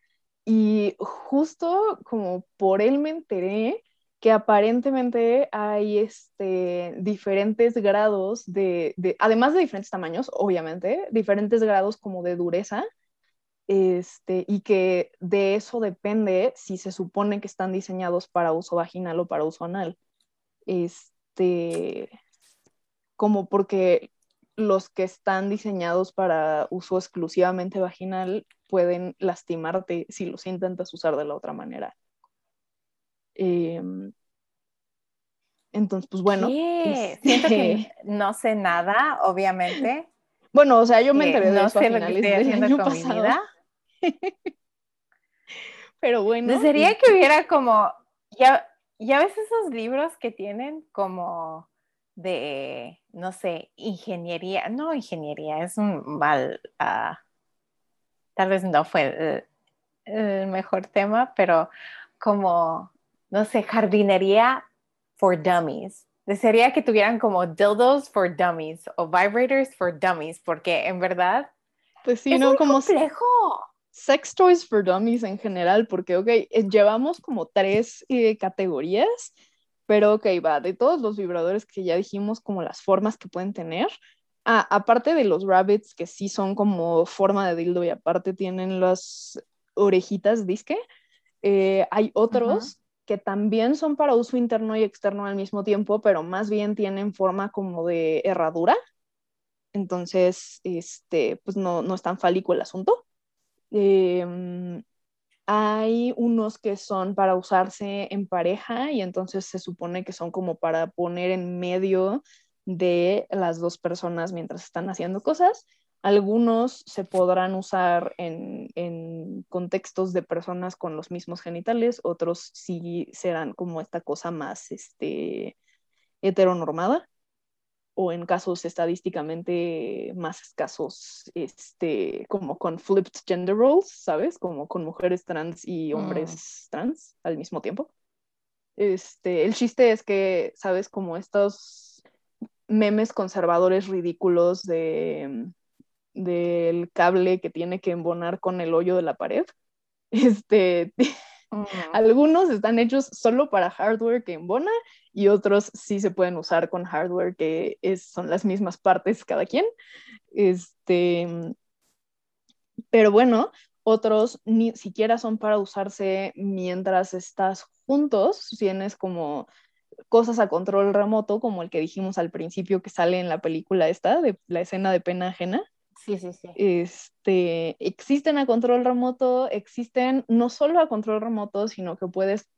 y justo como por él me enteré que aparentemente hay este, diferentes grados de, de, además de diferentes tamaños, obviamente, diferentes grados como de dureza, este, y que de eso depende si se supone que están diseñados para uso vaginal o para uso anal. Este, como porque los que están diseñados para uso exclusivamente vaginal pueden lastimarte si los intentas usar de la otra manera. Em, entonces, pues bueno. Este Siento que no sé nada, obviamente. Bueno, o sea, yo me enteré de eso a finales del año pasado. Pero bueno. Sería que hubiera como, ya, ya ves esos libros que tienen como de, no sé, ingeniería, no ingeniería, es un mal, ah, tal vez no fue el, mejor tema, pero como, no sé, jardinería for dummies, desearía que tuvieran como dildos for dummies o vibrators for dummies, porque en verdad Pues sí, es ¿no? muy Como complejo. Sex toys for dummies en general, porque, ok, eh, llevamos como tres eh, categorías, pero ok, va, de todos los vibradores que ya dijimos, como las formas que pueden tener, ah, aparte de los rabbits, que sí son como forma de dildo y aparte tienen las orejitas disque, eh, hay otros que también son para uso interno y externo al mismo tiempo, pero más bien tienen forma como de herradura. Entonces, este, pues no, no es tan fálico el asunto. Em, hay unos que son para usarse en pareja y entonces se supone que son como para poner en medio de las dos personas mientras están haciendo cosas. Algunos se podrán usar en, en contextos de personas con los mismos genitales, otros sí serán como esta cosa más este, heteronormada o en casos estadísticamente más escasos, este, como con flipped gender roles, ¿sabes? Como con mujeres trans y hombres trans al mismo tiempo. Este, el chiste es que, ¿sabes? Como estos memes conservadores ridículos de, del cable que tiene que embonar con el hoyo de la pared. Este, Algunos están hechos solo para hardware que embona y otros sí se pueden usar con hardware que es, son las mismas partes cada quien. Este, pero bueno, otros ni siquiera son para usarse mientras estás juntos, tienes como cosas a control remoto, como el que dijimos al principio que sale en la película esta, de la escena de pena ajena. Sí, sí, sí. Este, existen a control remoto, existen no solo a control remoto, sino que puedes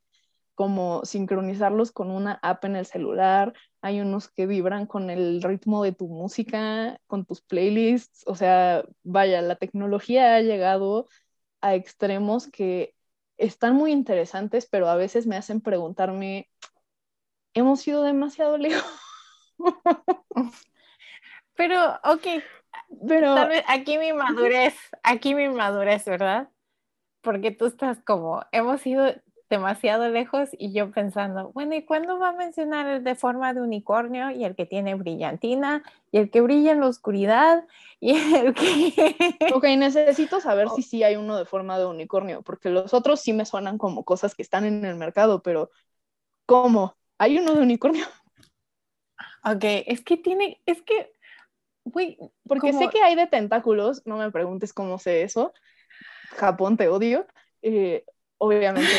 como sincronizarlos con una app en el celular. Hay unos que vibran con el ritmo de tu música, con tus playlists. O sea, vaya, la tecnología ha llegado a extremos que están muy interesantes, pero a veces me hacen preguntarme, ¿hemos ido demasiado lejos? Pero, ok, Pero tal vez aquí mi madurez, aquí mi madurez, ¿verdad? Porque tú estás como, hemos ido demasiado lejos y yo pensando, bueno, ¿y cuándo va a mencionar el de forma de unicornio y el que tiene brillantina y el que brilla en la oscuridad y el que... Ok, necesito saber si sí hay uno de forma de unicornio, porque los otros sí me suenan como cosas que están en el mercado, pero ¿cómo? ¿Hay uno de unicornio? Ok, es que tiene, es que, güey, Porque como- sé que hay de tentáculos, no me preguntes cómo sé eso. Japón te odio. Eh, obviamente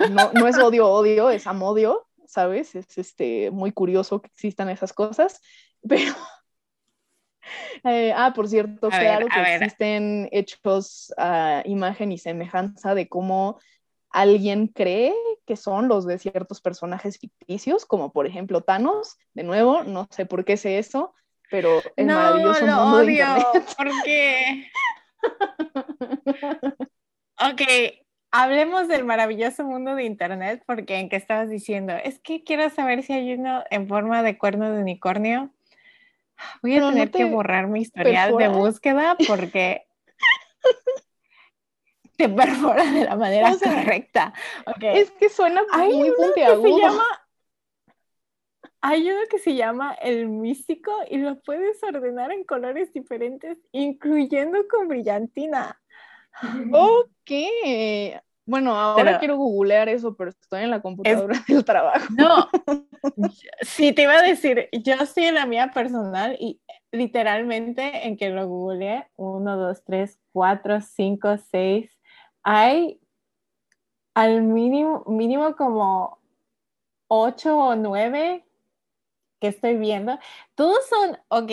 no, no, no es odio, odio, es amodio, ¿sabes? Es este, muy curioso que existan esas cosas, pero... Eh, ah, por cierto, A ver, claro a que ver. existen hechos a imagen y semejanza de cómo alguien cree que son los de ciertos personajes ficticios, como por ejemplo Thanos, de nuevo, no sé por qué sé eso, pero el no, maravilloso lo mundo de odio, internet. porque... Ok, hablemos del maravilloso mundo de Internet, porque en que estabas diciendo, es que quiero saber si hay uno en forma de cuerno de unicornio. Voy a Pero no tener que te borrar mi historial de perfora. búsqueda porque te perfora de la manera O sea, correcta. Ok, Es que suena Hay muy que puntiagudo. se llama... Hay uno que se llama el místico y lo puedes ordenar en colores diferentes, incluyendo con brillantina. Ok. Bueno, ahora Pero- quiero googlear eso, pero estoy en la computadora del trabajo. No, sí, te iba a decir, yo estoy en la mía personal y literalmente en que lo googleé, 1, 2, 3, 4, 5, 6, hay al mínimo, mínimo como 8 o 9 que estoy viendo. Todos son, ok,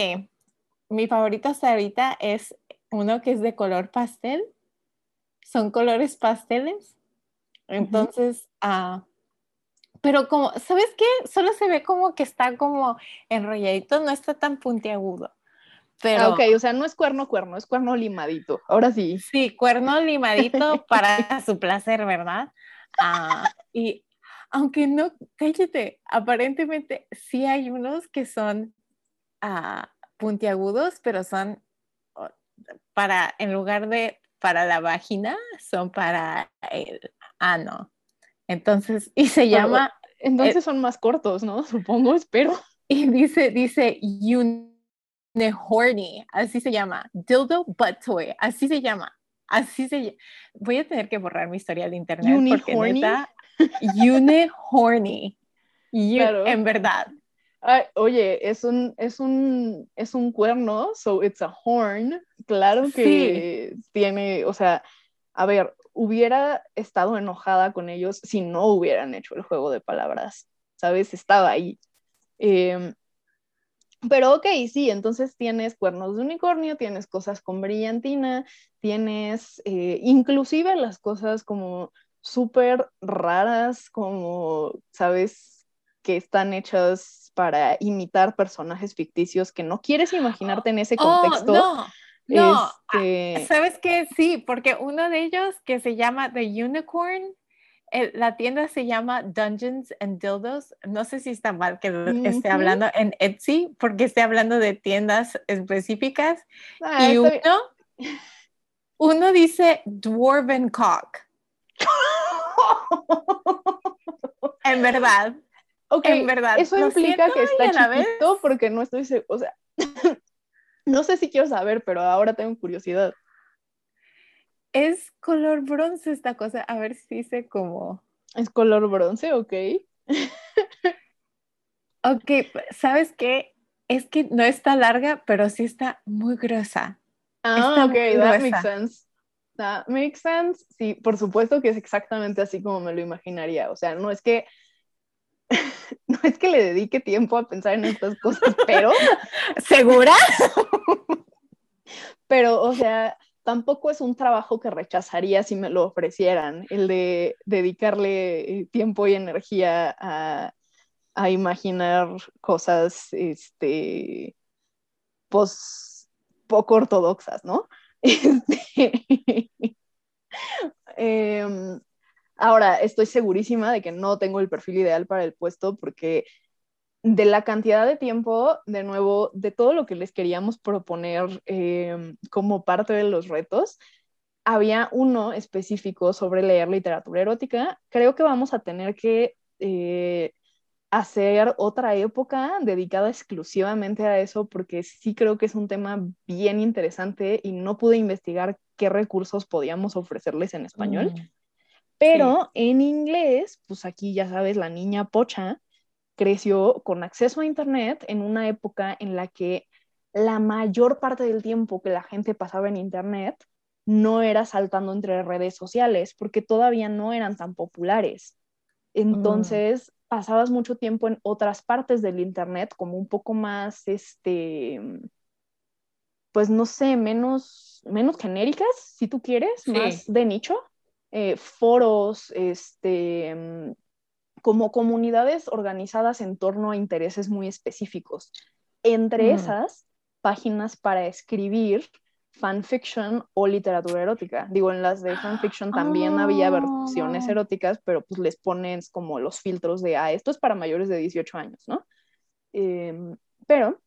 mi favorito hasta ahorita es uno que es de color pastel. Son colores pasteles. Entonces, ah, pero como, ¿sabes qué? Solo se ve como que está como enrolladito, no está tan puntiagudo. Pero Ah, ok, o sea, no es cuerno cuerno, es cuerno limadito. Ahora sí. sí, cuerno limadito para su placer, ¿verdad? Ah, y aunque no, cállate, aparentemente sí hay unos que son ah, puntiagudos, pero son para, en lugar de para la vagina, son para el ano. Entonces, y se Pero- llama Entonces son más cortos, ¿no? Supongo, espero. Y dice, dice, horny, así se llama. Dildo butt toy, así se llama. Así se. Voy a tener que borrar mi historia de internet porque neta, horny. Claro. En verdad. oye, es un, es un, es un cuerno, so it's a horn. Claro que tiene, o sea, a ver, hubiera estado enojada con ellos si no hubieran hecho el juego de palabras, ¿sabes? Estaba ahí. Em, pero ok, sí, entonces tienes cuernos de unicornio, tienes cosas con brillantina, tienes eh, inclusive las cosas como súper raras, como, ¿sabes? Que están hechas para imitar personajes ficticios que no quieres imaginarte en ese oh, contexto. no. No, este... ¿sabes qué? Sí, porque uno de ellos que se llama The Unicorn, la tienda se llama Dungeons and Dildos. No sé si está mal que esté hablando en Etsy, porque esté hablando de tiendas específicas. Ah, y uno, uno dice Dwarven Cock. en verdad. Ok, en verdad. Eso implica que está chiquito porque no estoy seguro, o sea, no sé si quiero saber, pero ahora tengo curiosidad. Es color bronce esta cosa, a ver si dice como... Es color bronce, ok. ok, ¿sabes qué? Es que no está larga, pero sí está muy gruesa. Ah, ok, that makes sense. That makes sense. Sí, por supuesto que es exactamente así como me lo imaginaría. O sea, no es que no es que le dedique tiempo a pensar en estas cosas, pero ¿segura? pero, o sea, tampoco es un trabajo que rechazaría si me lo ofrecieran, el de dedicarle tiempo y energía a, imaginar cosas, este, pues, poco ortodoxas, ¿no? Este, em, ahora, estoy segurísima de que no tengo el perfil ideal para el puesto porque de la cantidad de tiempo, de nuevo, de todo lo que les queríamos proponer em, como parte de los retos, había uno específico sobre leer literatura erótica. Creo que vamos a tener que eh, hacer otra época dedicada exclusivamente a eso, porque sí creo que es un tema bien interesante y no pude investigar qué recursos podíamos ofrecerles en español. Mm, Pero en inglés, pues aquí ya sabes, la niña pocha creció con acceso a Internet en una época en la que la mayor parte del tiempo que la gente pasaba en Internet no era saltando entre redes sociales, porque todavía no eran tan populares. Entonces, pasabas mucho tiempo en otras partes del Internet, como un poco más, este, pues no sé, menos, menos genéricas, si tú quieres, más de nicho. Eh, foros, este, como comunidades organizadas en torno a intereses muy específicos. Entre esas, páginas para escribir fanfiction o literatura erótica. Digo, en las de fanfiction también había versiones ah. eróticas, pero pues les ponen como los filtros de, ah, esto es para mayores de 18 años, ¿no? Em, pero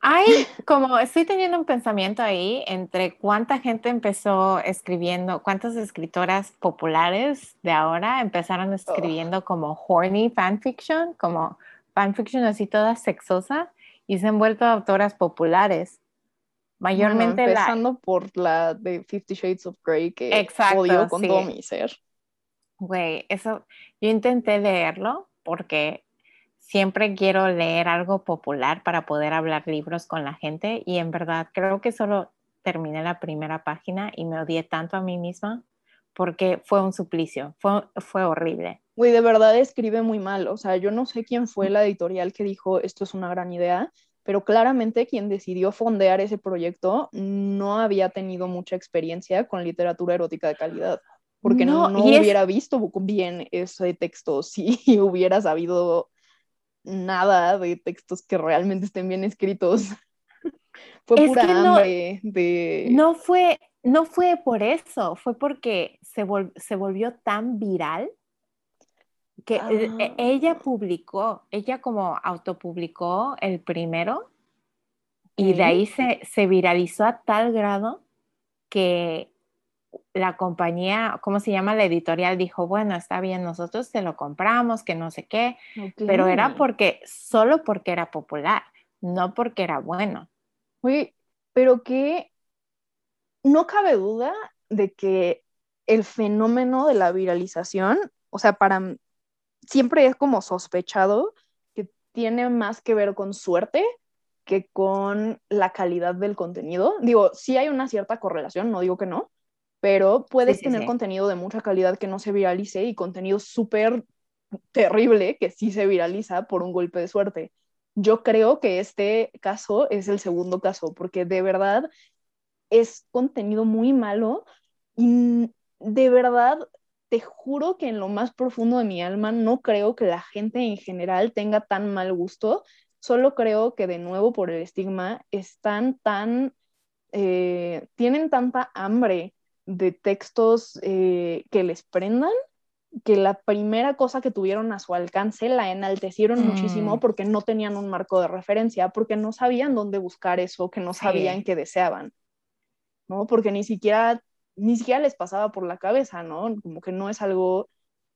hay como, estoy teniendo un pensamiento ahí entre cuánta gente empezó escribiendo, cuántas escritoras populares de ahora empezaron escribiendo como horny fanfiction, como fanfiction así toda sexosa y se han vuelto autoras populares. Mayormente empezando por la de Fifty Shades of Grey que Exacto, odio con todo mi ser. Güey, eso, yo intenté leerlo porque siempre quiero leer algo popular para poder hablar libros con la gente y en verdad creo que solo terminé la primera página y me odié tanto a mí misma porque fue un suplicio, fue, fue horrible. Güey, de verdad escribe muy mal, o sea, yo no sé quién fue la editorial que dijo esto es una gran idea, pero claramente quien decidió fondear ese proyecto no había tenido mucha experiencia con literatura erótica de calidad, porque no, no, hubiera visto bien ese texto si hubiera sabido nada de textos que realmente estén bien escritos. fue pura hambre no, de... No fue, no fue por eso, fue porque se, se volvió tan viral que e, e, ella ah. publicó, ella como autopublicó el primero y de ahí se, se viralizó a tal grado que la compañía, ¿cómo se llama? La editorial dijo, bueno, está bien, nosotros se lo compramos, que no sé qué, pero era porque, solo porque era popular, no porque era bueno. Oye, pero que no cabe duda de que el fenómeno de la viralización, o sea, para siempre es como sospechado que tiene más que ver con suerte que con la calidad del contenido. Digo, sí hay una cierta correlación, no digo que no, pero puedes tener contenido de mucha calidad que no se viralice y contenido súper terrible que sí se viraliza por un golpe de suerte. Yo creo que este caso es el segundo caso, porque de verdad es contenido muy malo y de verdad te juro que en lo más profundo de mi alma no creo que la gente en general tenga tan mal gusto, solo creo que de nuevo por el estigma están tan, eh, tienen tanta hambre de textos eh, que les prendan que la primera cosa que tuvieron a su alcance la enaltecieron muchísimo mm. porque no tenían un marco de referencia, porque no sabían dónde buscar eso que no sabían que deseaban, ¿no? Porque ni siquiera ni siquiera les pasaba por la cabeza, ¿no? Como que no es algo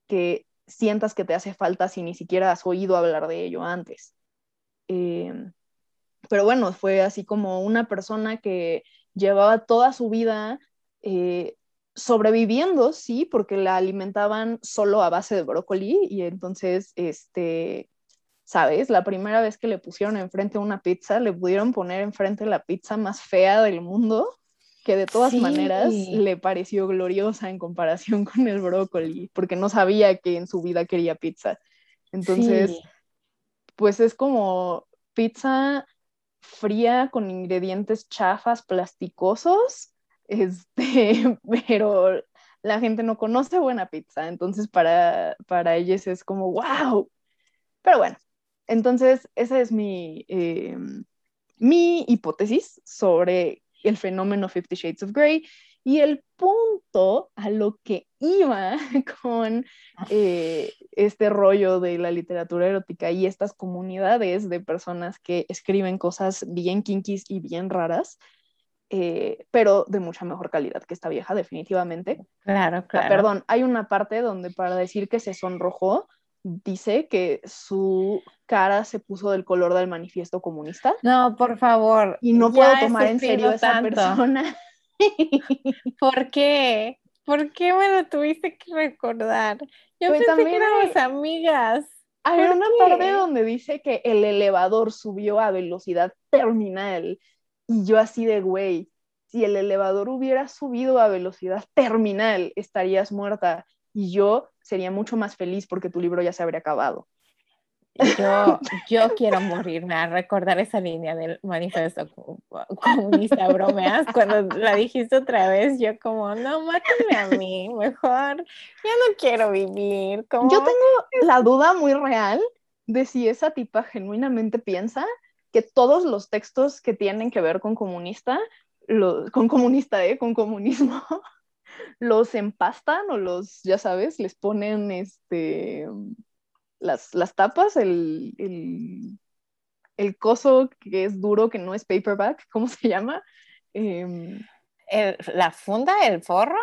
que sientas que te hace falta si ni siquiera has oído hablar de ello antes. Em, pero bueno, fue así como una persona que llevaba toda su vida eh, sobreviviendo, sí, porque la alimentaban solo a base de brócoli y entonces, este, ¿sabes? La primera vez que le pusieron enfrente una pizza, le pudieron poner enfrente la pizza más fea del mundo que de todas maneras le pareció gloriosa en comparación con el brócoli, porque no sabía que en su vida quería pizza. Entonces, pues es como pizza fría con ingredientes chafas, plasticosos, este, pero la gente no conoce buena pizza, entonces para, para ellos es como, wow. Pero bueno, entonces esa es mi, eh, mi hipótesis sobre el fenómeno Fifty Shades of Grey. Y el punto a lo que iba con eh, este rollo de la literatura erótica y estas comunidades de personas que escriben cosas bien kinkies y bien raras, eh, pero de mucha mejor calidad que esta vieja, definitivamente. Claro, ah, claro. perdón, hay una parte donde para decir que se sonrojó, dice que su cara se puso del color del manifiesto comunista. No, por favor. Y no puedo tomar en serio a esa persona. ¿Por qué? ¿Por qué me lo tuviste que recordar? Yo pues pensé que éramos amigas. Hay una parte donde dice que el elevador subió a velocidad terminal y yo así de güey, si el elevador hubiera subido a velocidad terminal, estarías muerta y yo sería mucho más feliz porque tu libro ya se habría acabado. Yo, yo quiero morirme a recordar esa línea del manifiesto comunista, bromeas. Cuando la dijiste otra vez, yo como, no, mátame a mí, mejor, ya no quiero vivir. Como... Yo tengo la duda muy real de si esa tipa genuinamente piensa que todos los textos que tienen que ver con comunista, con comunista, ¿eh? con comunismo, los empastan o los, ya sabes, les ponen este, las, tapas, el, el, coso que es duro, que no es paperback, ¿cómo se llama? Em, ¿La funda, el forro?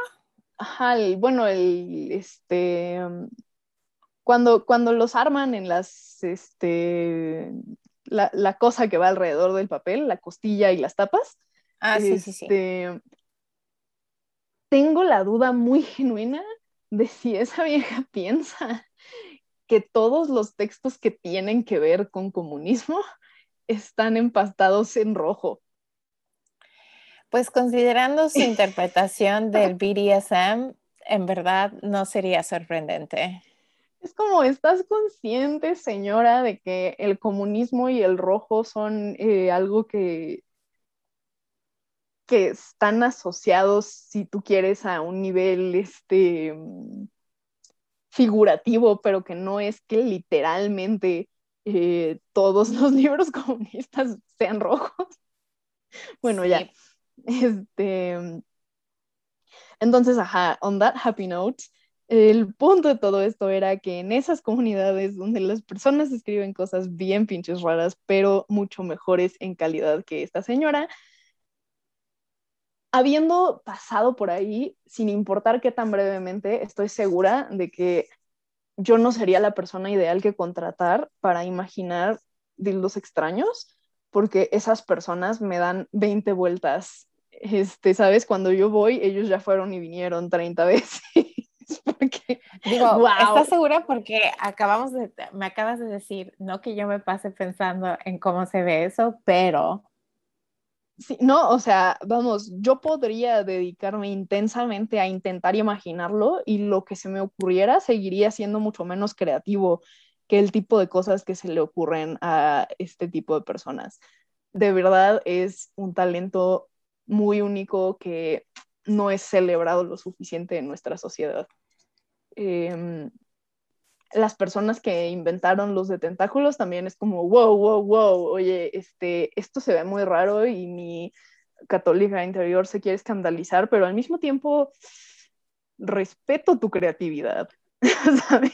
Ajá, bueno, el, este, cuando, cuando los arman en las, este, la, la, cosa que va alrededor del papel, la costilla y las tapas. Ah, sí, sí, sí. Tengo la duda muy genuina de si esa vieja piensa que todos los textos que tienen que ver con comunismo están empastados en rojo. Pues considerando su interpretación del BDSM, en verdad no sería sorprendente. Es como, ¿estás consciente, señora, de que el comunismo y el rojo son eh, algo que que están asociados, si tú quieres, a un nivel este, figurativo, pero que no es que literalmente eh, todos los libros comunistas sean rojos. Bueno, ya. Este, entonces, ajá, on that happy note, el punto de todo esto era que en esas comunidades donde las personas escriben cosas bien pinches raras, pero mucho mejores en calidad que esta señora, habiendo pasado por ahí, sin importar qué tan brevemente, estoy segura de que yo no sería la persona ideal que contratar para imaginar dildos extraños, porque esas personas me dan 20 vueltas. Este, ¿sabes? Cuando yo voy, ellos ya fueron y vinieron 30 veces. porque, Digo, ¿estás segura? Porque acabamos de, me acabas de decir, no que yo me pase pensando en cómo se ve eso, pero Sí, no, o sea, vamos, yo podría dedicarme intensamente a intentar imaginarlo y lo que se me ocurriera seguiría siendo mucho menos creativo que el tipo de cosas que se le ocurren a este tipo de personas. De verdad es un talento muy único que no es celebrado lo suficiente en nuestra sociedad. Em, las personas que inventaron los de tentáculos también es como, wow, wow, wow, oye, este, esto se ve muy raro y mi católica interior se quiere escandalizar, pero al mismo tiempo respeto tu creatividad, ¿sabes?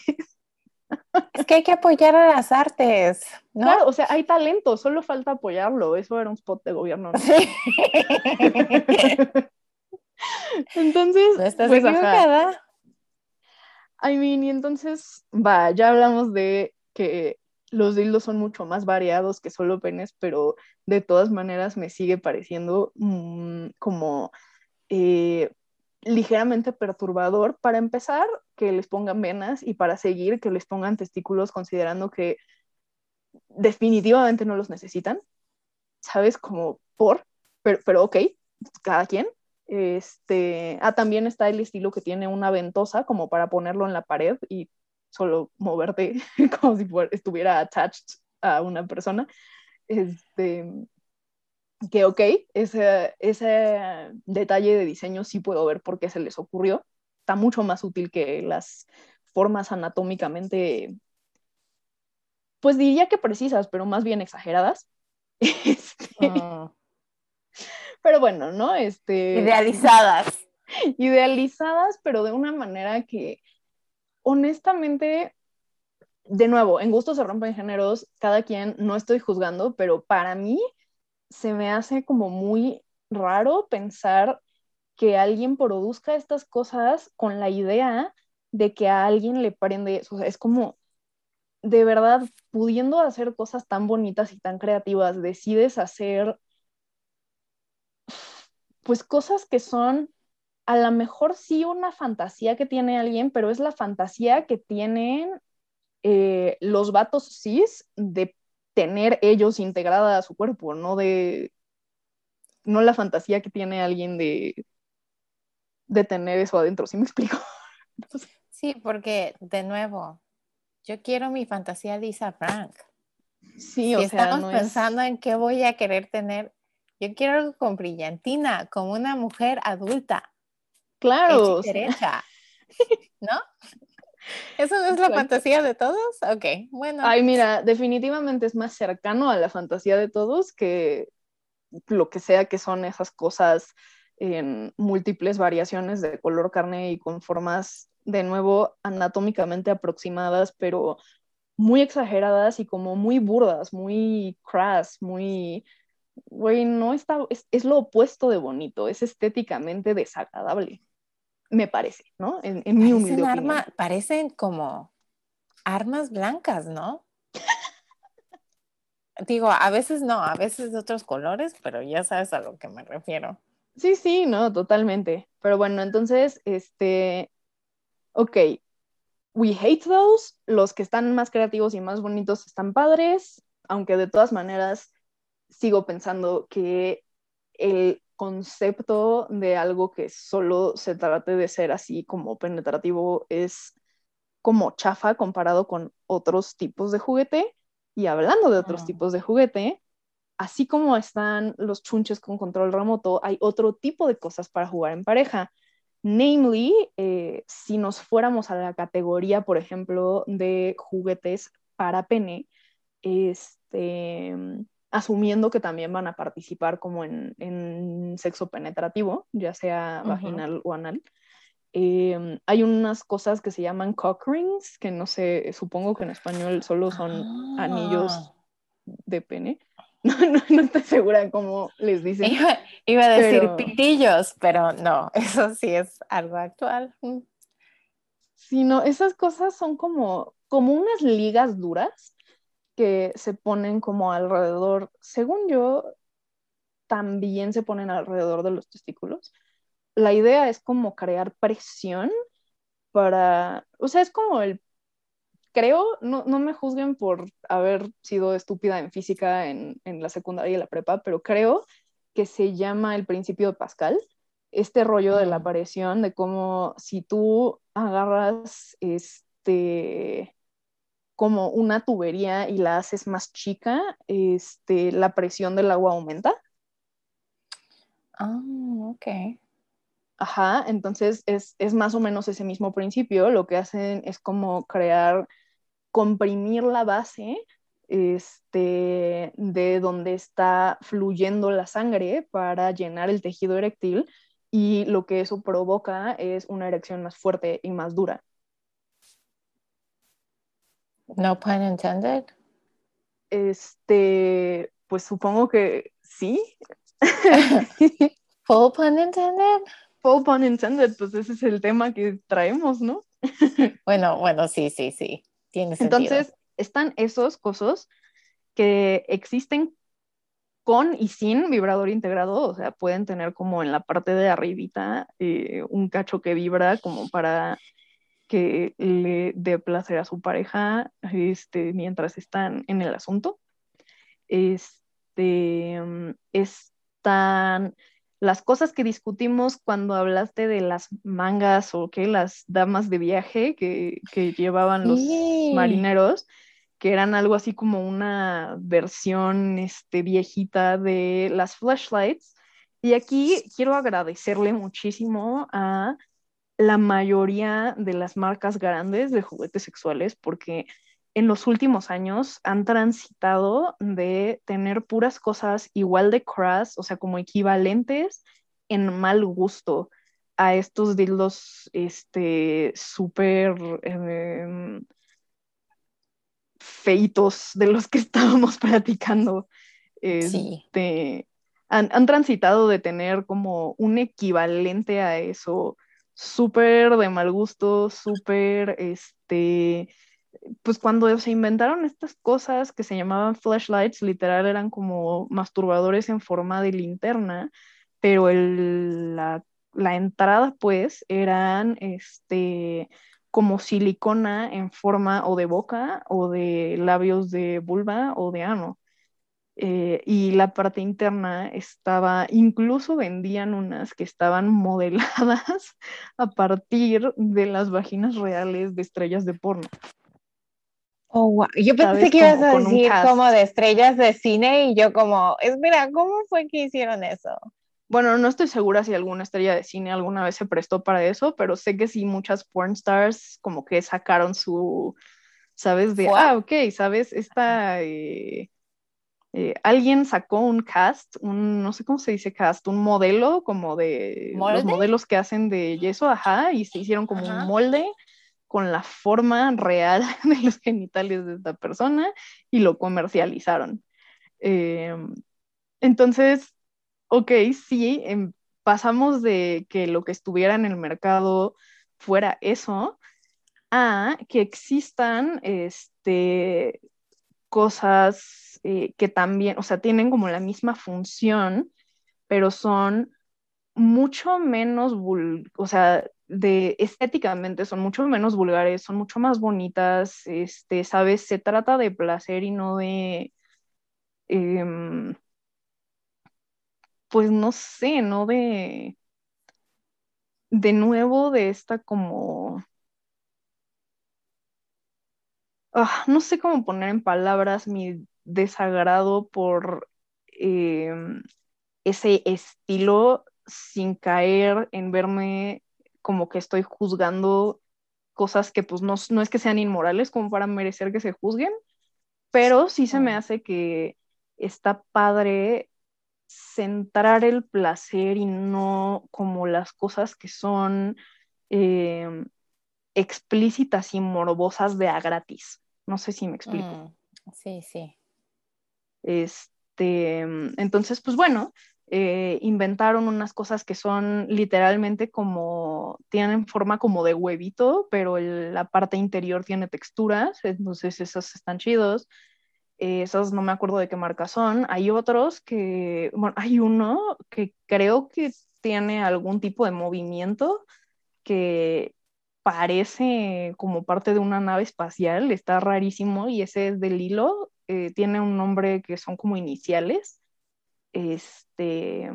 Es que hay que apoyar a las artes, ¿no? Claro, o sea, hay talento, solo falta apoyarlo. Eso era un spot de gobierno. ¿no? Sí. Entonces, no estás pues, equivocada. I mean, entonces, va, ya hablamos de que los dildos son mucho más variados que solo penes, pero de todas maneras me sigue pareciendo mm, como eh, ligeramente perturbador. Para empezar, que les pongan venas y para seguir, que les pongan testículos, considerando que definitivamente no los necesitan. ¿Sabes? Como por, pero, pero ok, cada quien. Este, ah, también está el estilo que tiene una ventosa como para ponerlo en la pared y solo moverte como si estuviera attached a una persona. Este, que ok, ese, ese detalle de diseño sí puedo ver por qué se les ocurrió. Está mucho más útil que las formas anatómicamente, pues diría que precisas, pero más bien exageradas. Este, ah. Pero bueno, ¿no? Este, idealizadas. Idealizadas, pero de una manera que honestamente, de nuevo, en gustos se rompen géneros, cada quien, no estoy juzgando, pero para mí se me hace como muy raro pensar que alguien produzca estas cosas con la idea de que a alguien le prende eso. O sea, es como, de verdad, pudiendo hacer cosas tan bonitas y tan creativas, decides hacer pues cosas que son a lo mejor sí una fantasía que tiene alguien, pero es la fantasía que tienen eh, los vatos cis de tener ellos integrada a su cuerpo, no de no la fantasía que tiene alguien de, de tener eso adentro, ¿sí me explico? Sí, porque de nuevo, yo quiero mi fantasía de Isa Frank. Sí, o sea, estamos pensando en qué voy a querer tener, yo quiero algo con brillantina, como una mujer adulta. Claro. Derecha. ¿No? ¿Eso no es la fantasía de todos? Ok, bueno. Ay, mira, definitivamente es más cercano a la fantasía de todos que lo que sea que son esas cosas en múltiples variaciones de color carne y con formas, de nuevo, anatómicamente aproximadas, pero muy exageradas y como muy burdas, muy crass, muy güey, no está, es, lo opuesto de bonito, es estéticamente desagradable, me parece, ¿no? En, mi humilde arma, Parecen como armas blancas, ¿no? Digo, a veces no, a veces de otros colores, pero ya sabes a lo que me refiero. Sí, sí, no, totalmente. Pero bueno, entonces, este, ok, we hate those, los que están más creativos y más bonitos están padres, aunque de todas maneras sigo pensando que el concepto de algo que solo se trate de ser así como penetrativo es como chafa comparado con otros tipos de juguete. Y hablando de otros tipos de juguete, así como están los chunches con control remoto, hay otro tipo de cosas para jugar en pareja. Namely, eh, si nos fuéramos a la categoría, por ejemplo, de juguetes para pene, este, asumiendo que también van a participar como en, sexo penetrativo, ya sea vaginal o anal. Em, hay unas cosas que se llaman cock rings, que no sé, supongo que en español solo son anillos ah. de pene. No, no, no estoy segura cómo les dicen. Iba, a decir pitillos, pero no, eso sí es algo actual. Sí, no, esas cosas son como, como unas ligas duras que se ponen como alrededor, según yo, también se ponen alrededor de los testículos. La idea es como crear presión para, o sea, es como el creo, no, no, me juzguen por haber sido estúpida en física en, en, la secundaria y la prepa, pero creo que se llama el principio de Pascal, este rollo de la aparición, de cómo si tú agarras este como una tubería y la haces más chica, este, la presión del agua aumenta. Ah, ok. Ajá, entonces es, es, más o menos ese mismo principio. Lo que hacen es como crear comprimir la base este, de donde está fluyendo la sangre para llenar el tejido eréctil y lo que eso provoca es una erección más fuerte y más dura. No pun intended. Este, pues supongo que sí. Full pun intended. Full pun intended, pues ese es el tema que traemos, ¿no? bueno, bueno, sí, sí, sí. Entonces, están esos cosas que existen con y sin vibrador integrado, o sea, pueden tener como en la parte de arribita eh, un cacho que vibra como para que le dé placer a su pareja este, mientras están en el asunto. Este, mm, están las cosas que discutimos cuando hablaste de las mangas o que las damas de viaje que, llevaban los marineros, que eran algo así como una versión este, viejita de las flashlights. Y aquí quiero agradecerle muchísimo a la mayoría de las marcas grandes de juguetes sexuales porque en los últimos años han transitado de tener puras cosas igual de crass, o sea, como equivalentes en mal gusto a estos dildos este súper em, feitos de los que estábamos platicando. Este, han, han, transitado de tener como un equivalente a eso súper de mal gusto, súper este pues cuando se inventaron estas cosas que se llamaban flashlights, literal eran como masturbadores en forma de linterna, pero la, entrada pues eran este como silicona en forma o de boca o de labios de vulva o de ano. Eh, y la parte interna estaba, incluso vendían unas que estaban modeladas a partir de las vaginas reales de estrellas de porno. Oh, Yo pensé que ibas a decir como de estrellas de cine y yo como, es mira, ¿cómo fue que hicieron eso? Bueno, no estoy segura si alguna estrella de cine alguna vez se prestó para eso, pero sé que sí muchas porn stars como que sacaron su, ¿sabes? De, ah, ok, ¿sabes? Esta, eh, eh, alguien sacó un cast, un, no sé cómo se dice cast, un modelo como de los modelos que hacen de yeso, ajá, y se hicieron como un molde con la forma real de los genitales de esta persona y lo comercializaron. Em, entonces, ok, sí, em, pasamos de que lo que estuviera en el mercado fuera eso a que existan este, cosas eh, que también, o sea, tienen como la misma función, pero son mucho menos, o sea, de estéticamente son mucho menos vulgares, son mucho más bonitas, este, sabes, se trata de placer y no de, em, pues no sé, no de, de nuevo de esta como, ah, no sé cómo poner en palabras mi desagrado por em, ese estilo sin caer en verme como que estoy juzgando cosas que pues no, no es que sean inmorales como para merecer que se juzguen, pero sí se me hace que está padre centrar el placer y no como las cosas que son em, explícitas y morbosas de a gratis. No sé si me explico. Mm, sí, sí. Este, Este, entonces, pues bueno, eh, inventaron unas cosas que son literalmente como, tienen forma como de huevito, pero la parte interior tiene texturas, entonces esos están chidos. Eh, esos no me acuerdo de qué marca son. Hay otros que, bueno, hay uno que creo que tiene algún tipo de movimiento que parece como parte de una nave espacial, está rarísimo y ese es del hilo, eh, tiene un nombre que son como iniciales. Este,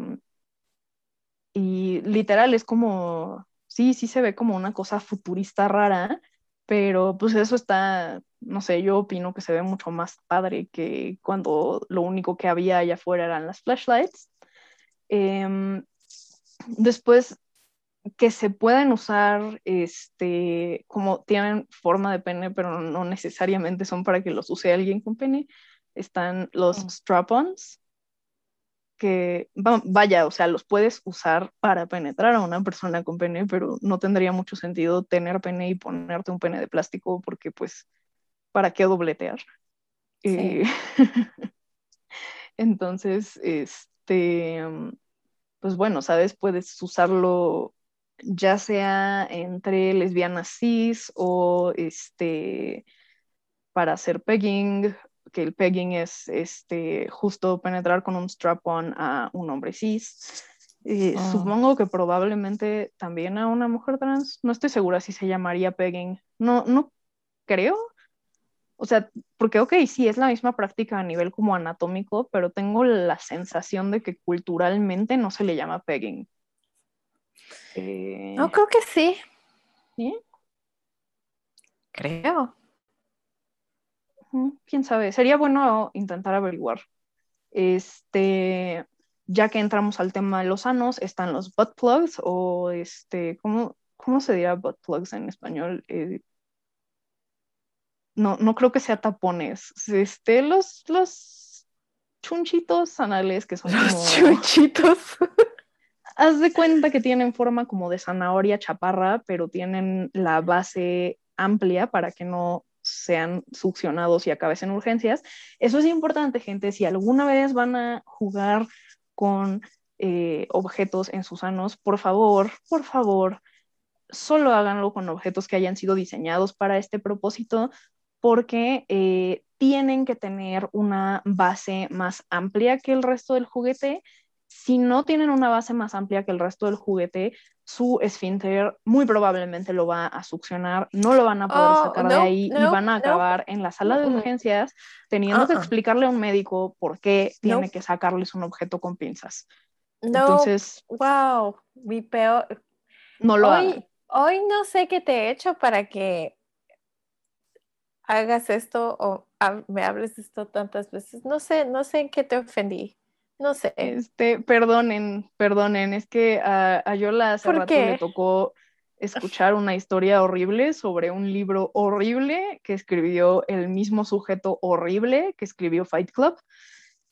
y literal es como, sí, sí se ve como una cosa futurista rara, pero pues eso está, no sé, yo opino que se ve mucho más padre que cuando lo único que había allá afuera eran las flashlights. Em, después que se pueden usar, este, como tienen forma de pene, pero no necesariamente son para que los use alguien con pene, están los mm. strap-ons, que vaya, o sea, los puedes usar para penetrar a una persona con pene, pero no tendría mucho sentido tener pene y ponerte un pene de plástico porque pues, ¿para qué dobletear? Eh, entonces, este, pues bueno, ¿sabes? Puedes usarlo ya sea entre lesbianas cis o este, para hacer pegging que el pegging es este, justo penetrar con un strap-on a un hombre cis. Ah. Supongo que probablemente también a una mujer trans, no estoy segura si se llamaría pegging, no, no creo. O sea, porque ok, sí, es la misma práctica a nivel como anatómico, pero tengo la sensación de que culturalmente no se le llama pegging. Eh, no, creo que sí. ¿Sí? Creo quién sabe, sería bueno intentar averiguar. Este, ya que entramos al tema de los sanos, están los butt plugs o este, ¿cómo, cómo se dirá butt plugs en español? Eh, no, no creo que sea tapones. Este, los, los chunchitos anales que son los chunchitos. Haz de cuenta que tienen forma como de zanahoria chaparra, pero tienen la base amplia para que no sean succionados y acabes en urgencias. Eso es importante, gente. Si alguna vez van a jugar con eh, objetos en sus manos, por favor, por favor, solo háganlo con objetos que hayan sido diseñados para este propósito, porque eh, tienen que tener una base más amplia que el resto del juguete si no tienen una base más amplia que el resto del juguete, su esfínter muy probablemente lo va a succionar, no lo van a poder oh, sacar de ahí y van a acabar en la sala de urgencias teniendo que explicarle a un médico por qué tiene que sacarles un objeto con pinzas. Entonces, wow, mi peor. No lo hoy, Hoy no sé qué te he hecho para que hagas esto o me hables esto tantas veces. No sé, no sé en qué te ofendí. No sé. Este, perdonen, perdonen, es que a, a Yola hace rato le tocó escuchar una historia horrible sobre un libro horrible que escribió el mismo sujeto horrible que escribió Fight Club.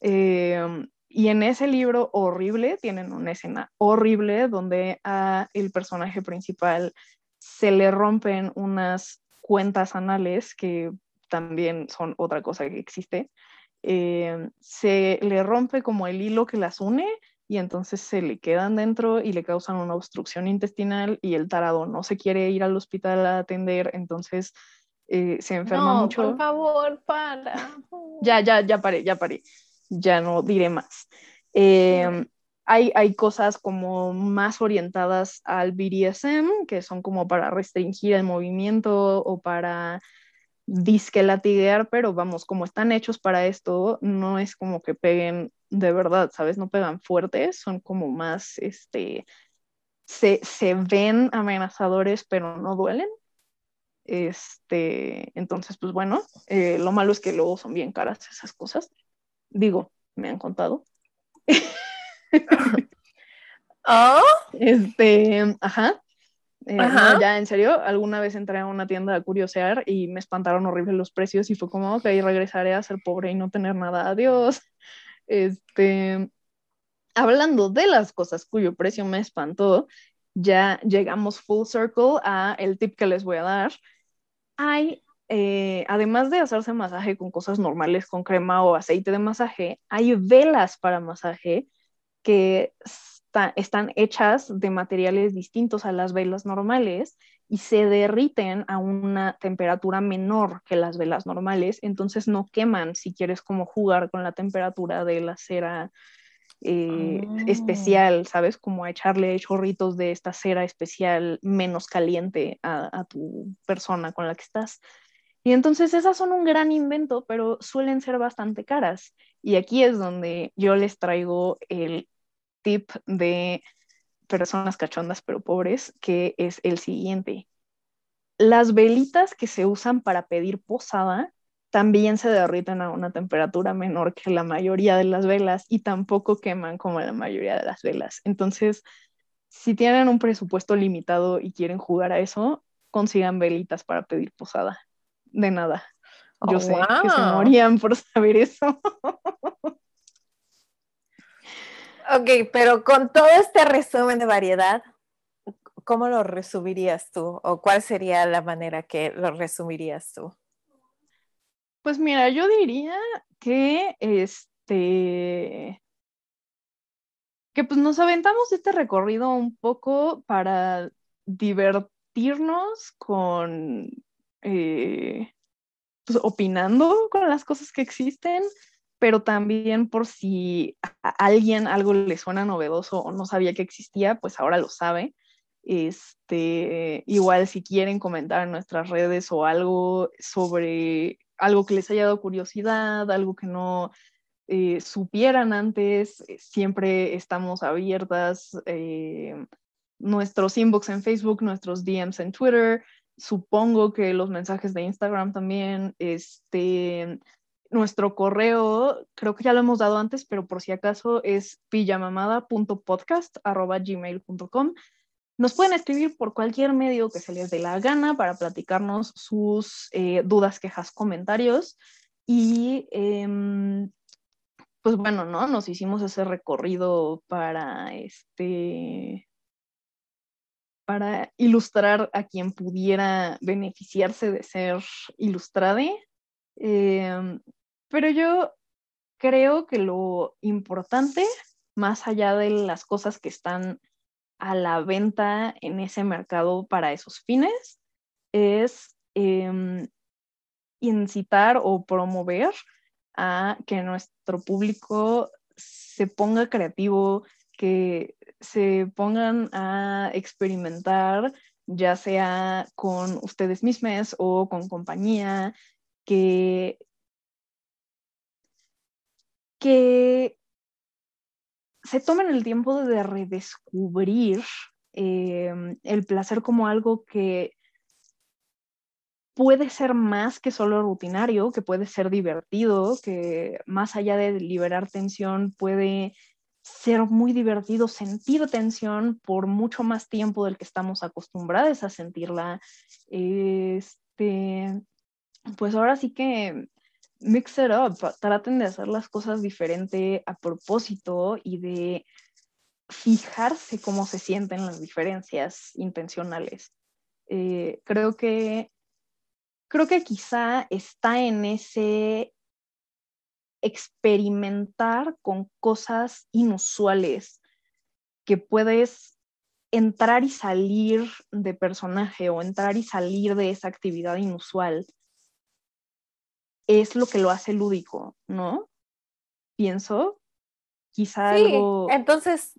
Em, y en ese libro horrible tienen una escena horrible donde a el personaje principal se le rompen unas cuentas anales que también son otra cosa que existe. Eh, se le rompe como el hilo que las une y entonces se le quedan dentro y le causan una obstrucción intestinal y el tarado no se quiere ir al hospital a atender, entonces eh, se enferma no, mucho. Por favor, para. ya, ya, ya paré, ya paré. Ya no diré más. Em, hay, hay, cosas como más orientadas al BDSM, que son como para restringir el movimiento o para disque latiguear, pero vamos, como están hechos para esto, no es como que peguen de verdad, ¿sabes? No pegan fuertes, son como más, este, se, ven amenazadores, pero no duelen. Este, entonces, pues bueno, eh, lo malo es que luego son bien caras esas cosas. Digo, me han contado. ¿Oh? Este, ajá. Eh, ya en serio, alguna vez entré a una tienda a curiosear y me espantaron horrible los precios y fue como, ok, regresaré a ser pobre y no tener nada, adiós. Este, hablando de las cosas cuyo precio me espantó, ya llegamos full circle a el tip que les voy a dar. Hay eh, además de hacerse masaje con cosas normales, con crema o aceite de masaje, hay velas para masaje que están hechas de materiales distintos a las velas normales y se derriten a una temperatura menor que las velas normales, entonces no queman si quieres como jugar con la temperatura de la cera eh, Ah. especial, ¿sabes? Como echarle chorritos de esta cera especial menos caliente a, a tu persona con la que estás. Y entonces esas son un gran invento, pero suelen ser bastante caras. Y aquí es donde yo les traigo el tip de personas cachondas pero pobres, que es el siguiente. Las velitas que se usan para pedir posada también se derriten a una temperatura menor que la mayoría de las velas y tampoco queman como la mayoría de las velas. Entonces, si tienen un presupuesto limitado y quieren jugar a eso, consigan velitas para pedir posada. De nada. Yo Oh, sé que se wow. morían por saber eso. Ok, pero con todo este resumen de variedad, ¿cómo lo resumirías tú? ¿O cuál sería la manera que lo resumirías tú? Pues mira, yo diría que este que pues nos aventamos este recorrido un poco para divertirnos con eh, pues, opinando con las cosas que existen, pero también por si a alguien algo le suena novedoso o no sabía que existía, pues ahora lo sabe. Este, igual si quieren comentar en nuestras redes o algo sobre algo que les haya dado curiosidad, algo que no eh, supieran antes, eh, siempre estamos abiertas. Eh, nuestros inbox en Facebook, nuestros DMs en Twitter, supongo que los mensajes de Instagram también, este, nuestro correo, creo que ya lo hemos dado antes, pero por si acaso es pijamamada.podcast.gmail.com. Nos pueden escribir por cualquier medio que se les dé la gana para platicarnos sus eh, dudas, quejas, comentarios. Y eh, pues bueno, ¿no? Nos hicimos ese recorrido para este para ilustrar a quien pudiera beneficiarse de ser ilustrade. Eh, pero yo creo que lo importante, más allá de las cosas que están a la venta en ese mercado para esos fines, es eh, incitar o promover a que nuestro público se ponga creativo, que se pongan a experimentar, ya sea con ustedes mismos o con compañía, que, que se tomen el tiempo de redescubrir eh, el placer como algo que puede ser más que solo rutinario, que puede ser divertido, que más allá de liberar tensión puede ser muy divertido sentir tensión por mucho más tiempo del que estamos acostumbrados a sentirla. Este, pues ahora sí que mix it up, traten de hacer las cosas diferente a propósito y de fijarse cómo se sienten las diferencias intencionales. Eh, creo que creo que quizá está en ese experimentar con cosas inusuales que puedes entrar y salir de personaje o entrar y salir de esa actividad inusual es lo que lo hace lúdico, ¿no? Pienso, quizá Sí, algo... entonces,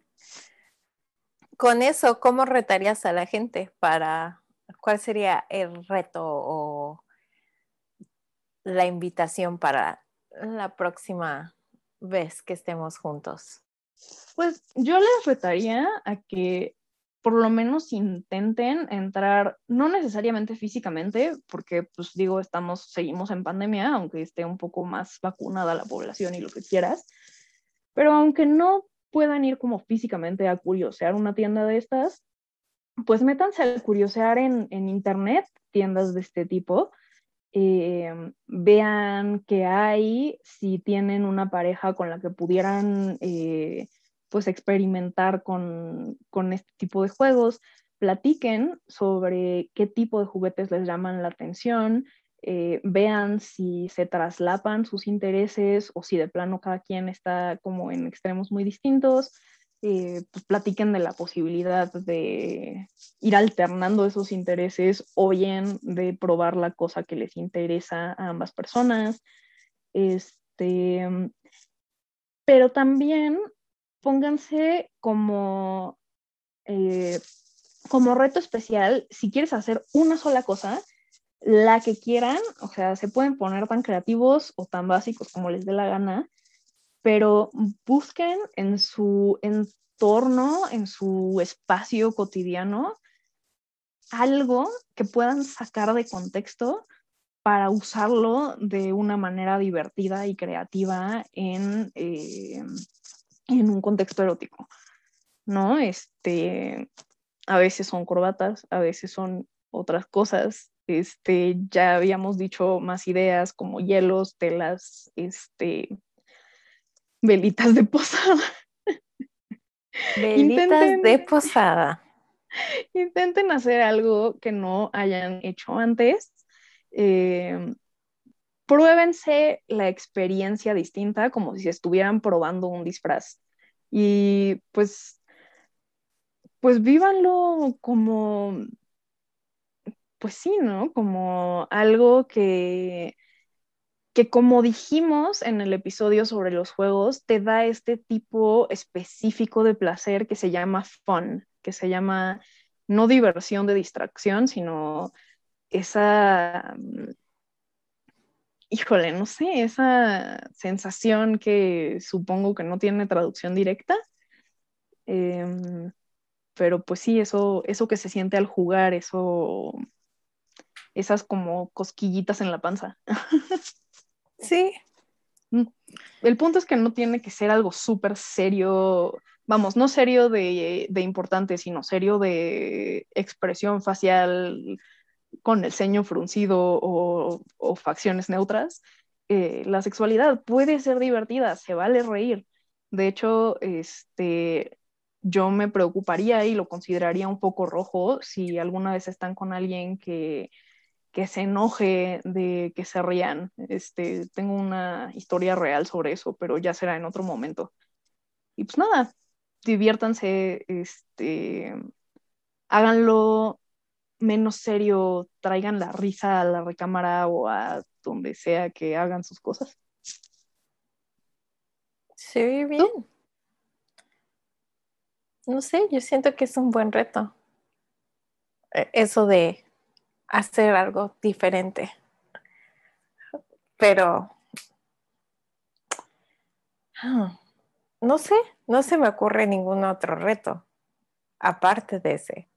con eso, ¿cómo retarías a la gente para, cuál sería el reto o la invitación para la próxima vez que estemos juntos? Pues yo les retaría a que por lo menos intenten entrar, no necesariamente físicamente, porque pues digo, estamos, seguimos en pandemia, aunque esté un poco más vacunada la población y lo que quieras, pero aunque no puedan ir como físicamente a curiosear una tienda de estas, pues métanse a curiosear en, en internet tiendas de este tipo, eh, vean qué hay, si tienen una pareja con la que pudieran eh, pues experimentar con, con, este tipo de juegos, platiquen sobre qué tipo de juguetes les llaman la atención, eh, vean si se traslapan sus intereses o si de plano cada quien está como en extremos muy distintos. Eh, pues platiquen de la posibilidad de ir alternando esos intereses o bien de probar la cosa que les interesa a ambas personas. Este, pero también pónganse como, eh, como reto especial, si quieres hacer una sola cosa, la que quieran, o sea, se pueden poner tan creativos o tan básicos como les dé la gana, pero busquen en su entorno, en su espacio cotidiano, algo que puedan sacar de contexto para usarlo de una manera divertida y creativa en, eh, en un contexto erótico, ¿no? Este, a veces son corbatas, a veces son otras cosas, este, ya habíamos dicho más ideas como hielos, telas, este, velitas de posada. Velitas de posada. Intenten hacer algo que no hayan hecho antes. Eh, pruébense la experiencia distinta como si estuvieran probando un disfraz. Y pues, pues vívanlo como pues sí, ¿no? Como algo que, que como dijimos en el episodio sobre los juegos, te da este tipo específico de placer que se llama fun, que se llama no diversión de distracción, sino esa, híjole, no sé, esa sensación que supongo que no tiene traducción directa. Em, pero pues sí, eso, eso que se siente al jugar, eso esas como cosquillitas en la panza. Sí. Mm. El punto es que no tiene que ser algo súper serio, vamos, no serio de, importante, sino serio de expresión facial con el ceño fruncido o, facciones neutras. Eh, la sexualidad puede ser divertida, se vale reír. De hecho, este, yo me preocuparía y lo consideraría un poco rojo si alguna vez están con alguien que que se enoje de que se rían. Este, tengo una historia real sobre eso, pero ya será en otro momento. Y pues nada, diviértanse, este, háganlo menos serio, traigan la risa a la recámara o a donde sea que hagan sus cosas. Sí, bien. No sé, yo siento que es un buen reto. E, eso de hacer algo diferente. Pero ah, no sé, no se me ocurre ningún otro reto aparte de ese.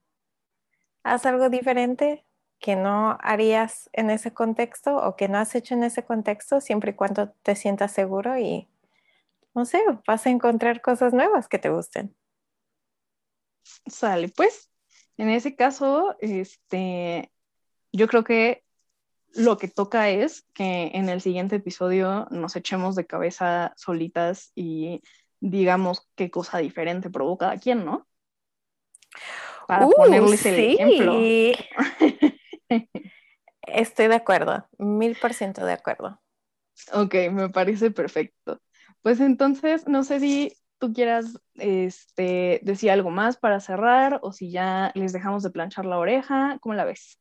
Haz algo diferente que no harías en ese contexto o que no has hecho en ese contexto siempre y cuando te sientas seguro y no sé, vas a encontrar cosas nuevas que te gusten. Sale, pues, en ese caso, este, yo creo que lo que toca es que en el siguiente episodio nos echemos de cabeza solitas y digamos qué cosa diferente provoca a quién, ¿no? Para uh, ponerles el ejemplo. Estoy de acuerdo, mil por ciento de acuerdo. Ok, me parece perfecto. Pues entonces, no sé si tú quieras este, decir algo más para cerrar o si ya les dejamos de planchar la oreja, ¿cómo la ves?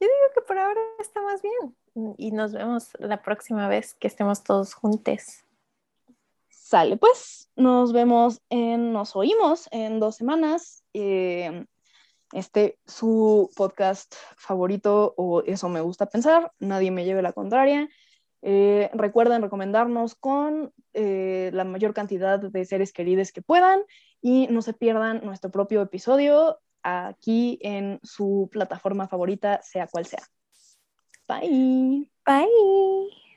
Yo digo que por ahora está más bien. Y nos vemos la próxima vez que estemos todos juntos. Sale, pues. Nos vemos en, nos oímos en dos semanas. Eh, este, su podcast favorito, o eso me gusta pensar, nadie me lleve la contraria. Eh, recuerden recomendarnos con eh, la mayor cantidad de seres queridos que puedan y no se pierdan nuestro propio episodio aquí en su plataforma favorita, sea cual sea. Bye. Bye.